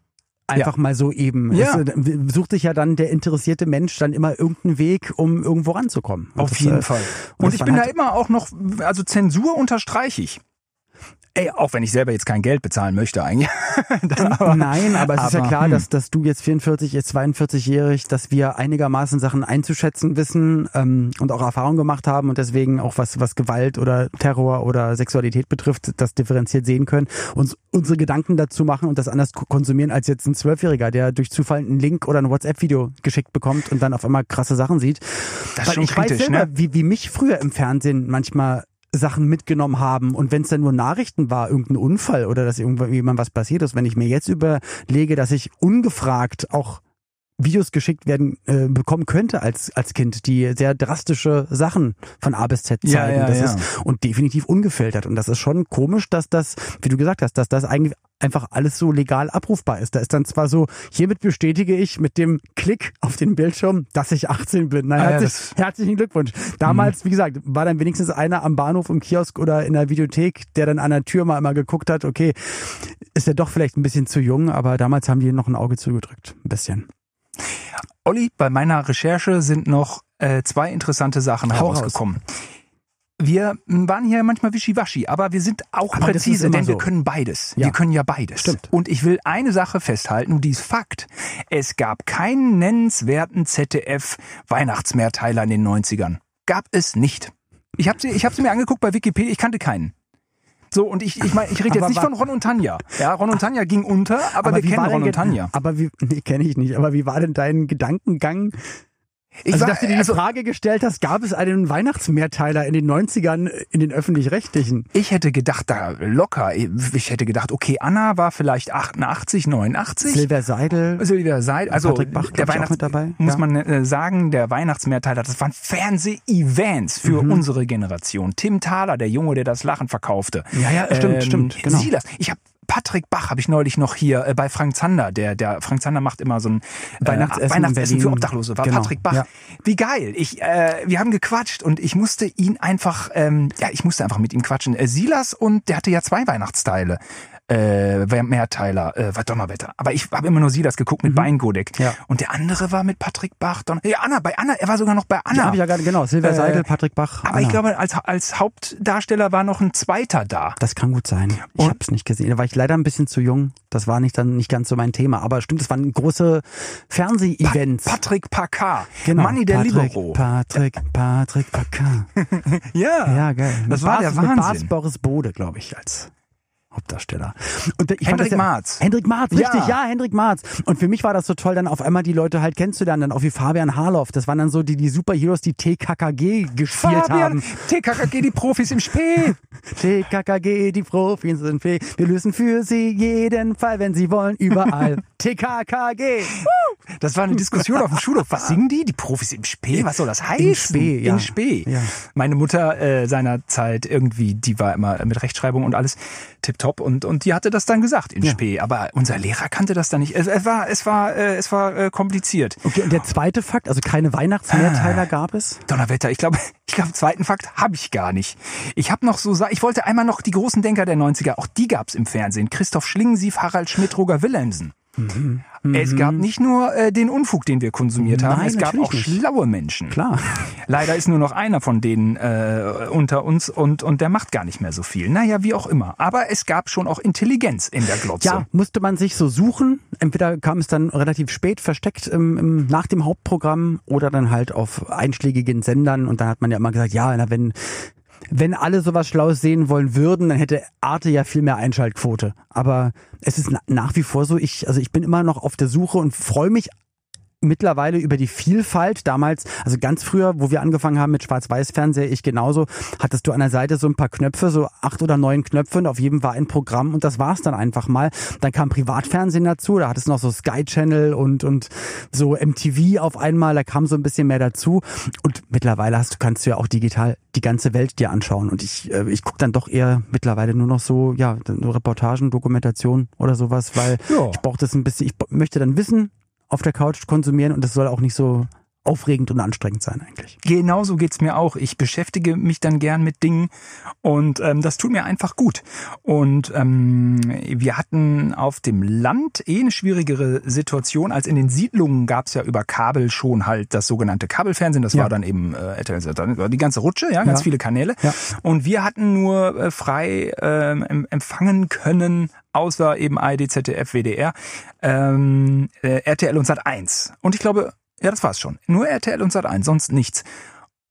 einfach mal so eben. Ja. Es, äh, sucht sich ja dann der interessierte Mensch dann immer irgendeinen Weg, um irgendwo ranzukommen. Und Auf das, jeden äh, Fall. und Und ich bin da immer auch noch, also Zensur unterstreiche ich. Ey, auch wenn ich selber jetzt kein Geld bezahlen möchte eigentlich. [laughs] Aber- Nein, aber es ist ja aber, klar, hm. dass, dass du jetzt 44, jetzt 42-jährig, dass wir einigermaßen Sachen einzuschätzen wissen ähm, und auch Erfahrung gemacht haben und deswegen auch was, was Gewalt oder Terror oder Sexualität betrifft, das differenziert sehen können, uns unsere Gedanken dazu machen und das anders ko- konsumieren als jetzt ein Zwölfjähriger, der durch Zufall einen Link oder ein WhatsApp-Video geschickt bekommt und dann auf einmal krasse Sachen sieht. Das ist Weil schon ich weiß kritisch, selber, ne? wie, wie mich früher im Fernsehen manchmal Sachen mitgenommen haben. Und wenn es dann nur Nachrichten war, irgendein Unfall oder dass irgendjemand was passiert ist, wenn ich mir jetzt überlege, dass ich ungefragt auch Videos geschickt werden äh, bekommen könnte als als Kind, die sehr drastische Sachen von A bis Z zeigen. Ja, ja, das ja. ist und definitiv ungefiltert und das ist schon komisch, dass das, wie du gesagt hast, dass das eigentlich einfach alles so legal abrufbar ist. Da ist dann zwar so, hiermit bestätige ich mit dem Klick auf den Bildschirm, dass ich 18 bin. Na, Ah, herzlich, herzlichen Glückwunsch. Damals, wie gesagt, war dann wenigstens einer am Bahnhof im Kiosk oder in der Videothek, der dann an der Tür mal immer geguckt hat, okay, ist er doch vielleicht ein bisschen zu jung, aber damals haben die noch ein Auge zugedrückt. Ein bisschen. Olli, bei meiner Recherche sind noch äh, zwei interessante Sachen Hau raus. herausgekommen. Wir waren hier manchmal wischiwaschi, aber wir sind auch Aber präzise, denn wir so. können beides. Ja. Wir können ja beides. Stimmt. Und ich will eine Sache festhalten und die ist Fakt. Es gab keinen nennenswerten ZDF-Weihnachtsmehrteiler in den 90ern. Gab es nicht. Ich habe sie, ich hab sie mir angeguckt bei Wikipedia, ich kannte keinen. So, und ich, ich meine, ich rede jetzt nicht von Ron und Tanja. Ja, Ron und Tanja ging unter, aber, aber wir kennen Ron und Tanja. Aber wie, nee, kenne ich nicht. Aber wie war denn dein Gedankengang ich also, war, dass du dir die also, Frage gestellt hast, gab es einen Weihnachtsmehrteiler in den 90ern in den Öffentlich-Rechtlichen? Ich hätte gedacht, da locker. Ich hätte gedacht, okay, Anna war vielleicht 88, 89. Silvia Seidel. Silvia Seidel. Also, Patrick Bach, der Weihnachts mit dabei. Muss ja. man äh, sagen, der Weihnachtsmehrteiler, das waren Fernseh-Events für mhm. unsere Generation. Tim Thaler, der Junge, der das Lachen verkaufte. Ja, ja, stimmt, ähm, stimmt. Genau. Silas. Ich habe Patrick Bach habe ich neulich noch hier äh, bei Frank Zander. Der, der Frank Zander macht immer so ein äh, Weihnachtsessen, Weihnachtsessen für Obdachlose. War genau. Patrick Bach. Ja. Wie geil. Ich, äh, wir haben gequatscht und ich musste ihn einfach, ähm, ja, ich musste einfach mit ihm quatschen. Äh, Silas und der hatte ja zwei Weihnachtsteile äh, Mehrteiler, äh, war Donnerwetter. Aber ich habe immer nur sie das geguckt mit mhm. Beingodek. Ja. Und der andere war mit Patrick Bach. Don ja, Anna, bei Anna, er war sogar noch bei Anna. Ja, hab ich ja gerade, genau. Silvia äh, Seidel, Patrick Bach. Aber Anna. ich glaube, als, als Hauptdarsteller war noch ein zweiter da. Das kann gut sein. Ich habe es nicht gesehen. Da war ich leider ein bisschen zu jung. Das war nicht dann nicht ganz so mein Thema. Aber stimmt, es waren große Fernseh-Events. Pa Patrick Packard. Genau. Manni der Patrick, Libero. Patrick, Patrick Packard. [laughs] ja. Ja, geil. Das mit war Bas, der Wahnsinn. Mit Bas Boris Bode, glaube ich, als Hauptdarsteller. Und ich Hendrik ja, Marz. Hendrik Marz, richtig, ja. ja, Hendrik Marz. Und für mich war das so toll, dann auf einmal die Leute halt kennenzulernen, dann auch wie Fabian Harloff. Das waren dann so die, die Superheroes, die TKKG gespielt Fabian, haben. TKKG, die Profis im Spee. [laughs] TKKG, die Profis im Spee. Wir lösen für sie jeden Fall, wenn sie wollen, überall. [laughs] TKKG. Das war eine Diskussion auf dem Schulhof. Was singen die? Die Profis im Spee? Was soll das heißen? Im Spee, ja. Im Spee. Ja. Meine Mutter äh, seinerzeit irgendwie, die war immer mit Rechtschreibung und alles tipptopp und, und die hatte das dann gesagt in ja. Spee. Aber unser Lehrer kannte das dann nicht. Es, es war, es war, äh, es war äh, kompliziert. Okay, und der zweite Fakt, also keine Weihnachtsmehrteiler ah, gab es? Donnerwetter, ich glaube, [laughs] ich glaube, zweiten Fakt habe ich gar nicht. Ich habe noch so, ich wollte einmal noch die großen Denker der 90er, auch die gab's im Fernsehen. Christoph Schlingensief, Harald Schmidt, Roger Willemsen. Mhm. Es gab mhm. nicht nur äh, den Unfug, den wir konsumiert haben, Nein, es gab auch nicht. schlaue Menschen. Klar. [laughs] Leider ist nur noch einer von denen äh, unter uns und, und der macht gar nicht mehr so viel. Naja, wie auch immer. Aber es gab schon auch Intelligenz in der Glotze. Ja, musste man sich so suchen. Entweder kam es dann relativ spät versteckt im, im, nach dem Hauptprogramm oder dann halt auf einschlägigen Sendern und dann hat man ja immer gesagt, ja, na, wenn wenn alle sowas Schlaues sehen wollen würden, dann hätte Arte ja viel mehr Einschaltquote. Aber es ist nach wie vor so, ich, also ich bin immer noch auf der Suche und freue mich mittlerweile über die Vielfalt. Damals, also ganz früher, wo wir angefangen haben mit Schwarz-Weiß-Fernseher, ich genauso, hattest du an der Seite so ein paar Knöpfe, so acht oder neun Knöpfe und auf jedem war ein Programm und das war's dann einfach mal. Dann kam Privatfernsehen dazu, da hattest du noch so Sky Channel und, und so MTV auf einmal, da kam so ein bisschen mehr dazu und mittlerweile hast du, kannst du ja auch digital die ganze Welt dir anschauen und ich, äh, ich gucke dann doch eher mittlerweile nur noch so, ja, Reportagen, Dokumentation oder sowas, weil ja. ich brauche das ein bisschen, ich möchte dann wissen, auf der Couch konsumieren und das soll auch nicht so aufregend und anstrengend sein eigentlich. Genauso geht's mir auch. Ich beschäftige mich dann gern mit Dingen und ähm, das tut mir einfach gut. Und ähm, wir hatten auf dem Land eh eine schwierigere Situation, als in den Siedlungen gab's ja über Kabel schon halt das sogenannte Kabelfernsehen. Das ja. war dann eben äh, die ganze Rutsche, ja, ganz ja. viele Kanäle. Ja. Und wir hatten nur äh, frei äh, empfangen können außer eben ARD, ZDF, WDR, ähm, äh, RTL und Sat 1. Und ich glaube, ja, das war's schon. Nur RTL und Sat1, sonst nichts.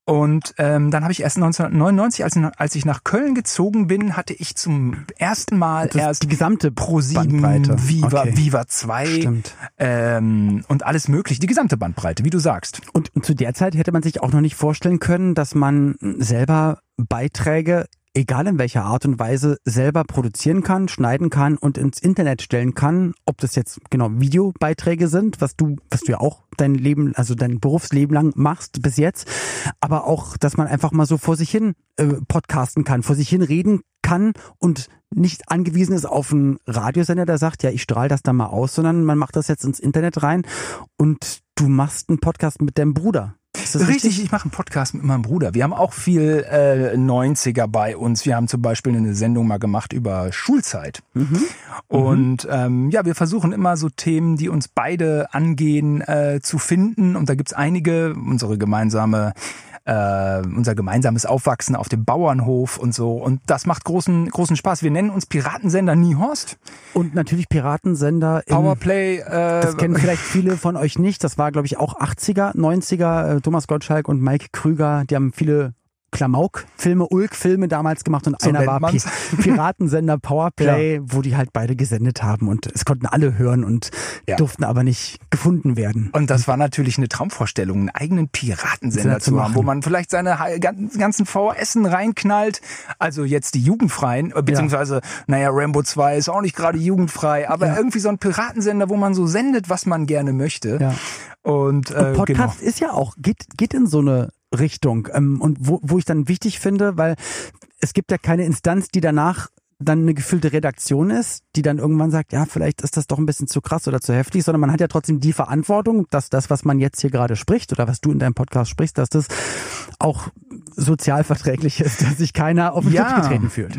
Und ähm, dann habe ich erst 1999, als, als ich nach Köln gezogen bin, hatte ich zum ersten Mal das erst die gesamte Pro 7, Viva, okay. Viva 2 ähm, und alles mögliche, die gesamte Bandbreite, wie du sagst. Und, und zu der Zeit hätte man sich auch noch nicht vorstellen können, dass man selber Beiträge egal in welcher Art und Weise, selber produzieren kann, schneiden kann und ins Internet stellen kann. Ob das jetzt genau Videobeiträge sind, was du, was du ja auch dein Leben, also dein Berufsleben lang machst bis jetzt, aber auch, dass man einfach mal so vor sich hin äh, podcasten kann, vor sich hin reden kann und nicht angewiesen ist auf einen Radiosender, der sagt, ja, ich strahle das da mal aus, sondern man macht das jetzt ins Internet rein und du machst einen Podcast mit deinem Bruder. Richtig, richtig, ich mache einen Podcast mit meinem Bruder. Wir haben auch viel äh, 90er bei uns. Wir haben zum Beispiel eine Sendung mal gemacht über Schulzeit. Mhm. Und ähm, ja, wir versuchen immer so Themen, die uns beide angehen, äh, zu finden. Und da gibt's einige, unsere gemeinsame äh, unser gemeinsames Aufwachsen auf dem Bauernhof und so. Und das macht großen, großen Spaß. Wir nennen uns Piratensender Niehorst. Und natürlich Piratensender im, Powerplay. Äh, das kennen vielleicht viele von euch nicht. Das war, glaube ich, auch 80er, 90er. Äh, Thomas Gottschalk und Mike Krüger, die haben viele Klamauk-Filme, Ulk-Filme damals gemacht und So einer war Pi. [laughs] Piratensender Powerplay, wo die halt beide gesendet haben und es konnten alle hören und Ja. durften aber nicht gefunden werden. Und das war natürlich eine Traumvorstellung, einen eigenen Piratensender Sender zu haben, machen. wo man vielleicht seine ganzen VHSen reinknallt. Also jetzt die jugendfreien, äh, beziehungsweise, naja, Rambo 2 ist auch nicht gerade jugendfrei, aber Ja. irgendwie so ein Piratensender, wo man so sendet, was man gerne möchte. Ja. Und, äh, Und Podcast ist ja auch, geht, geht in so eine Richtung. Ähm, und wo, wo ich dann wichtig finde, weil es gibt ja keine Instanz, die danach dann eine gefüllte Redaktion ist, die dann irgendwann sagt, ja, vielleicht ist das doch ein bisschen zu krass oder zu heftig, sondern man hat ja trotzdem die Verantwortung, dass das, was man jetzt hier gerade spricht oder was du in deinem Podcast sprichst, dass das auch sozialverträglich ist, [laughs] dass sich keiner auf den ja, Schutz getreten fühlt.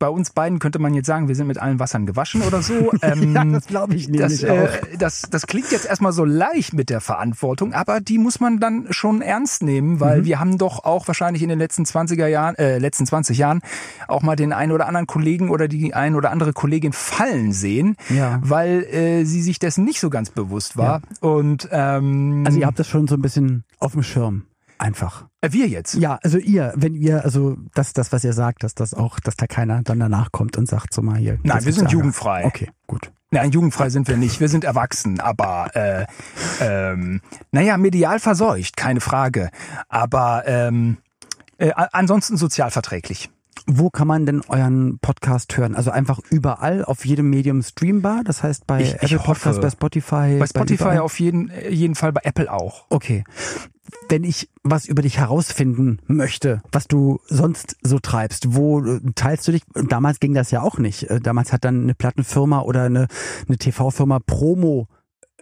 Bei uns beiden könnte man jetzt sagen, wir sind mit allen Wassern gewaschen oder so. [laughs] Ähm, Ja, das glaube ich nämlich das, äh, das, das klingt jetzt erstmal so leicht mit der Verantwortung, aber die muss man dann schon ernst nehmen, Mhm. weil wir haben doch auch wahrscheinlich in den letzten 20er Jahren, äh, letzten 20 Jahren auch mal den einen oder anderen Kollegen oder die ein oder andere Kollegin fallen sehen, Ja. weil äh, sie sich dessen nicht so ganz bewusst war. Und ähm, Also ihr habt das schon so ein bisschen auf dem Schirm. Einfach. äh, wir jetzt. Ja, also ihr, wenn ihr, also das, das, was ihr sagt, dass das auch, dass da keiner dann danach kommt und sagt, so mal hier. Nein, wir sind Ärger. jugendfrei. Okay, gut. Nein, jugendfrei sind wir nicht. Wir sind erwachsen, aber äh, ähm, naja, medial verseucht, keine Frage. Aber ähm, äh, ansonsten sozialverträglich. Wo kann man denn euren Podcast hören? Also einfach überall, auf jedem Medium streambar? Das heißt bei Ich- ich Apple hoffe. Podcast, bei Spotify? Bei Spotify überall? auf jeden, äh, jeden Fall, bei Apple auch. Okay. Wenn ich was über dich herausfinden möchte, was du sonst so treibst, wo äh, teilst du dich? Damals ging das ja auch nicht. Äh, Damals hat dann eine Plattenfirma oder eine, eine TV-Firma Promo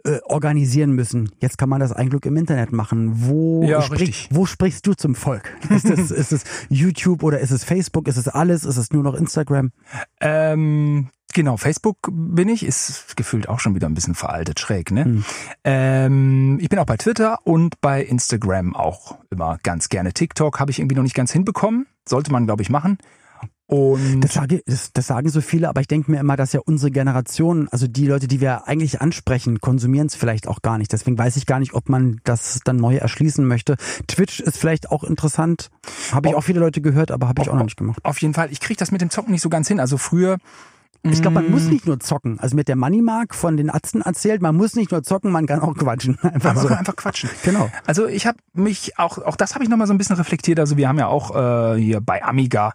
äh, organisieren müssen. Jetzt kann man das ein Glück im Internet machen. Wo, Ja, sprich- wo sprichst du zum Volk? Ist es, [laughs] ist es YouTube oder ist es Facebook? Ist es alles? Ist es nur noch Instagram? Ähm, genau, Facebook bin ich, ist gefühlt auch schon wieder ein bisschen veraltet, schräg, ne? Hm. Ähm, ich bin auch bei Twitter und bei Instagram auch immer ganz gerne. TikTok habe ich irgendwie noch nicht ganz hinbekommen. Sollte man, glaube ich, machen. Und Das, sage, das, das sagen so viele, aber ich denke mir immer, dass ja unsere Generation, also die Leute, die wir eigentlich ansprechen, konsumieren es vielleicht auch gar nicht. Deswegen weiß ich gar nicht, ob man das dann neu erschließen möchte. Twitch ist vielleicht auch interessant. Habe ich auch viele Leute gehört, aber habe ich auch noch nicht gemacht. auf jeden Fall, ich kriege das mit dem Zocken nicht so ganz hin. Also früher Ich glaube, man muss Mm. nicht nur zocken. Also mit der Moneymark von den Atzen erzählt, man muss nicht nur zocken, man kann auch quatschen. [laughs] Einfach Einfach, so. einfach quatschen. Genau. Also ich habe mich auch, auch das habe ich nochmal so ein bisschen reflektiert. Also wir haben ja auch äh, hier bei Amiga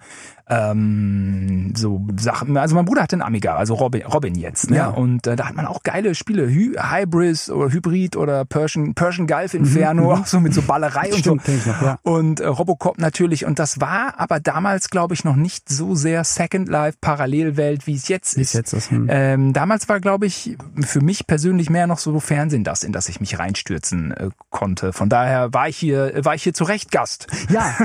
ähm, so Sachen. Also mein Bruder hatte einen Amiga, also Robin, Robin jetzt. Ne? Ja. Und äh, da hat man auch geile Spiele, Hy Hybris oder Hybrid oder Persian, Persian Gulf Inferno, auch so mit so Ballerei und Mhm, Stimmt, so. noch, ja. Und äh, Robocop natürlich. Und das war aber damals, glaube ich, noch nicht so sehr Second Life, Parallelwelt, wie es jetzt ist. jetzt ist. Hm. Ähm, damals war, glaube ich, für mich persönlich mehr noch so Fernsehen das, in das ich mich reinstürzen äh, konnte. Von daher war ich hier, war ich hier zu Recht Gast. Ja,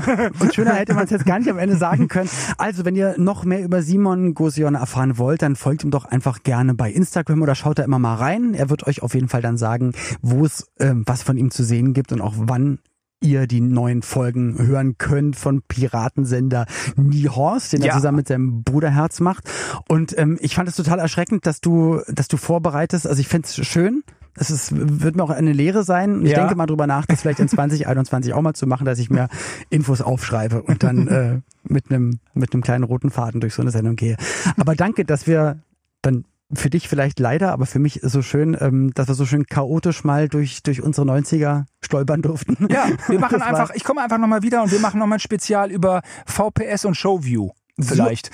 und schöner hätte man es jetzt gar nicht am Ende sagen können. [laughs] Also, wenn ihr noch mehr über Simon Gosion erfahren wollt, dann folgt ihm doch einfach gerne bei Instagram oder schaut da immer mal rein. Er wird euch auf jeden Fall dann sagen, wo es ähm, was von ihm zu sehen gibt und auch wann ihr die neuen Folgen hören könnt von Piratensender Niehorst, den er Ja. zusammen mit seinem Bruder Herz macht. Und ähm, ich fand es total erschreckend, dass du, dass du vorbereitest. Also ich find's schön. Es ist, wird mir auch eine Lehre sein. Ich Ja. denke mal drüber nach, das vielleicht in 2021 auch mal zu machen, dass ich mir Infos aufschreibe und dann [laughs] äh, mit einem mit einem kleinen roten Faden durch so eine Sendung gehe. Aber danke, dass wir dann für dich vielleicht leider, aber für mich so schön, ähm, dass wir so schön chaotisch mal durch durch unsere 90er stolpern durften. Ja, wir [laughs] machen einfach, ich komme einfach nochmal wieder und wir machen nochmal ein Spezial über VPS und Showview. Vielleicht.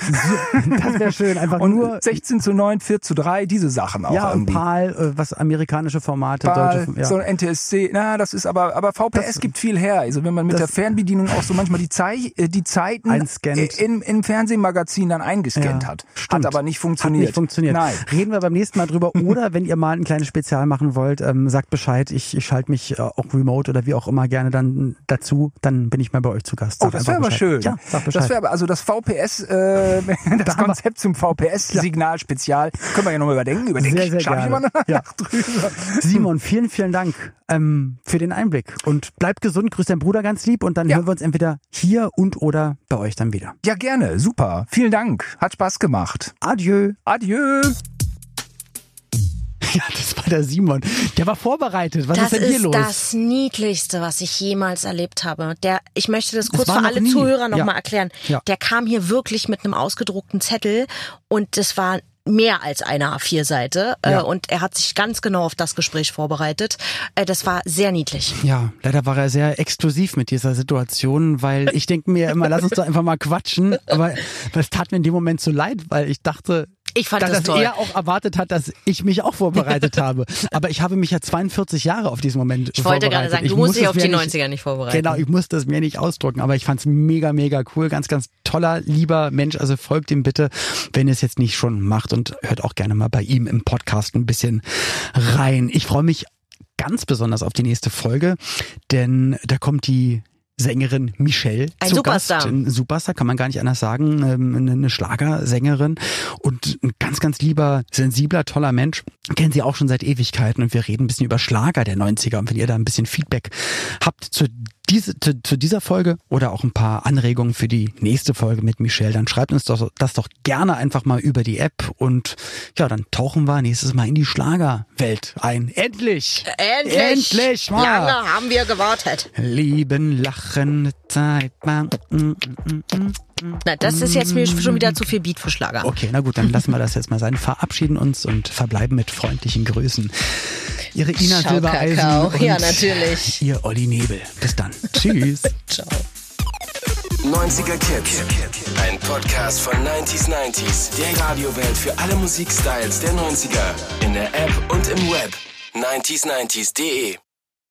Das wäre schön, einfach Und nur 16 zu 9, 4 zu 3, diese Sachen auch ja, und. PAL, äh, was amerikanische Formate, Weil deutsche, ja. so ein NTSC, na, das ist aber, aber VPS Das- gibt viel her. Also wenn man mit das- der Fernbedienung auch so manchmal die, Zei äh, die Zeiten Einscannt. im, im Fernsehmagazin dann eingescannt Ja, hat. Hat stimmt. aber nicht Hat funktioniert. nicht funktioniert. Nein. Reden wir beim nächsten Mal drüber. [laughs] Oder wenn ihr mal ein kleines Spezial machen wollt, ähm, sagt Bescheid. Ich, ich schalte mich äh, auch remote oder wie auch immer gerne dann dazu. Dann bin ich mal bei euch zu Gast. Oh, Sag das einfach wäre aber schön. Ja, sag Bescheid. das wäre aber, also das VPS, äh, [laughs] das Konzept zum VPS-Signal-Spezial, können wir ja nochmal überdenken. Überdenken Sehr, sehr schaffe gerne. Ja. [laughs] Simon, vielen, vielen Dank ähm, für den Einblick. Und bleib gesund, grüß deinen Bruder ganz lieb und dann Ja. hören wir uns entweder hier und oder bei euch dann wieder. Ja, gerne. Super. Vielen Dank. Hat Spaß gemacht. Adieu. Adieu. [laughs] Ja, das war der Simon. Der war vorbereitet. Was das ist denn hier ist los? das Niedlichste, was ich jemals erlebt habe. Der, ich möchte das Das kurz war für alle nie. Zuhörer nochmal Ja. mal erklären. Ja. Der kam hier wirklich mit einem ausgedruckten Zettel und das war mehr als eine A4-Seite Ja. äh, und er hat sich ganz genau auf das Gespräch vorbereitet. Äh, das war sehr niedlich. Ja, leider war er sehr exklusiv mit dieser Situation, weil ich denke mir immer, lass uns doch einfach mal quatschen. Aber es tat mir in dem Moment so leid, weil ich dachte, Ich fand dass das toll. er auch erwartet hat, dass ich mich auch vorbereitet [laughs] habe. Aber ich habe mich ja 42 Jahre auf diesen Moment Ich wollte gerade vorbereitet. sagen, Ich du musst muss dich es auf die nicht- 90er nicht vorbereiten. Genau, ich muss das mir nicht ausdrucken, aber ich fand's mega, mega cool. Ganz, ganz toller, lieber Mensch. Also folgt ihm bitte, wenn ihr es jetzt nicht schon macht und hört auch gerne mal bei ihm im Podcast ein bisschen rein. Ich freue mich ganz besonders auf die nächste Folge, denn da kommt die Sängerin Michelle Ein zu Superstar. Gast. Ein Superstar, kann man gar nicht anders sagen. Ähm, Eine eine Schlagersängerin und ein ganz, ganz lieber, sensibler, toller Mensch. Kennen sie auch schon seit Ewigkeiten und wir reden ein bisschen über Schlager der 90er. Und wenn ihr da ein bisschen Feedback habt zu, diese, zu, zu dieser Folge oder auch ein paar Anregungen für die nächste Folge mit Michelle, dann schreibt uns doch, das doch gerne einfach mal über die App und ja, dann tauchen wir nächstes Mal in die Schlagerwelt ein. Endlich! Endlich! Endlich mal! Lange haben wir gewartet. Lieben, lachen, Zeit. mm, mm, mm, mm. Na, das ist jetzt mir schon wieder zu viel Beat für Schlager. Okay, na gut, dann lassen wir das jetzt mal sein. Verabschieden uns und verbleiben mit freundlichen Grüßen. Ihre Ina Ciao, Silbereisen Kakao. und Ja, natürlich. Ihr Olli Nebel. Bis dann. [laughs] Tschüss. Ciao. 90er Kids. Ein Podcast von 90s 90s. Der Radiowelt für alle Musikstyles der 90er. In der App und im Web. 90s90s.de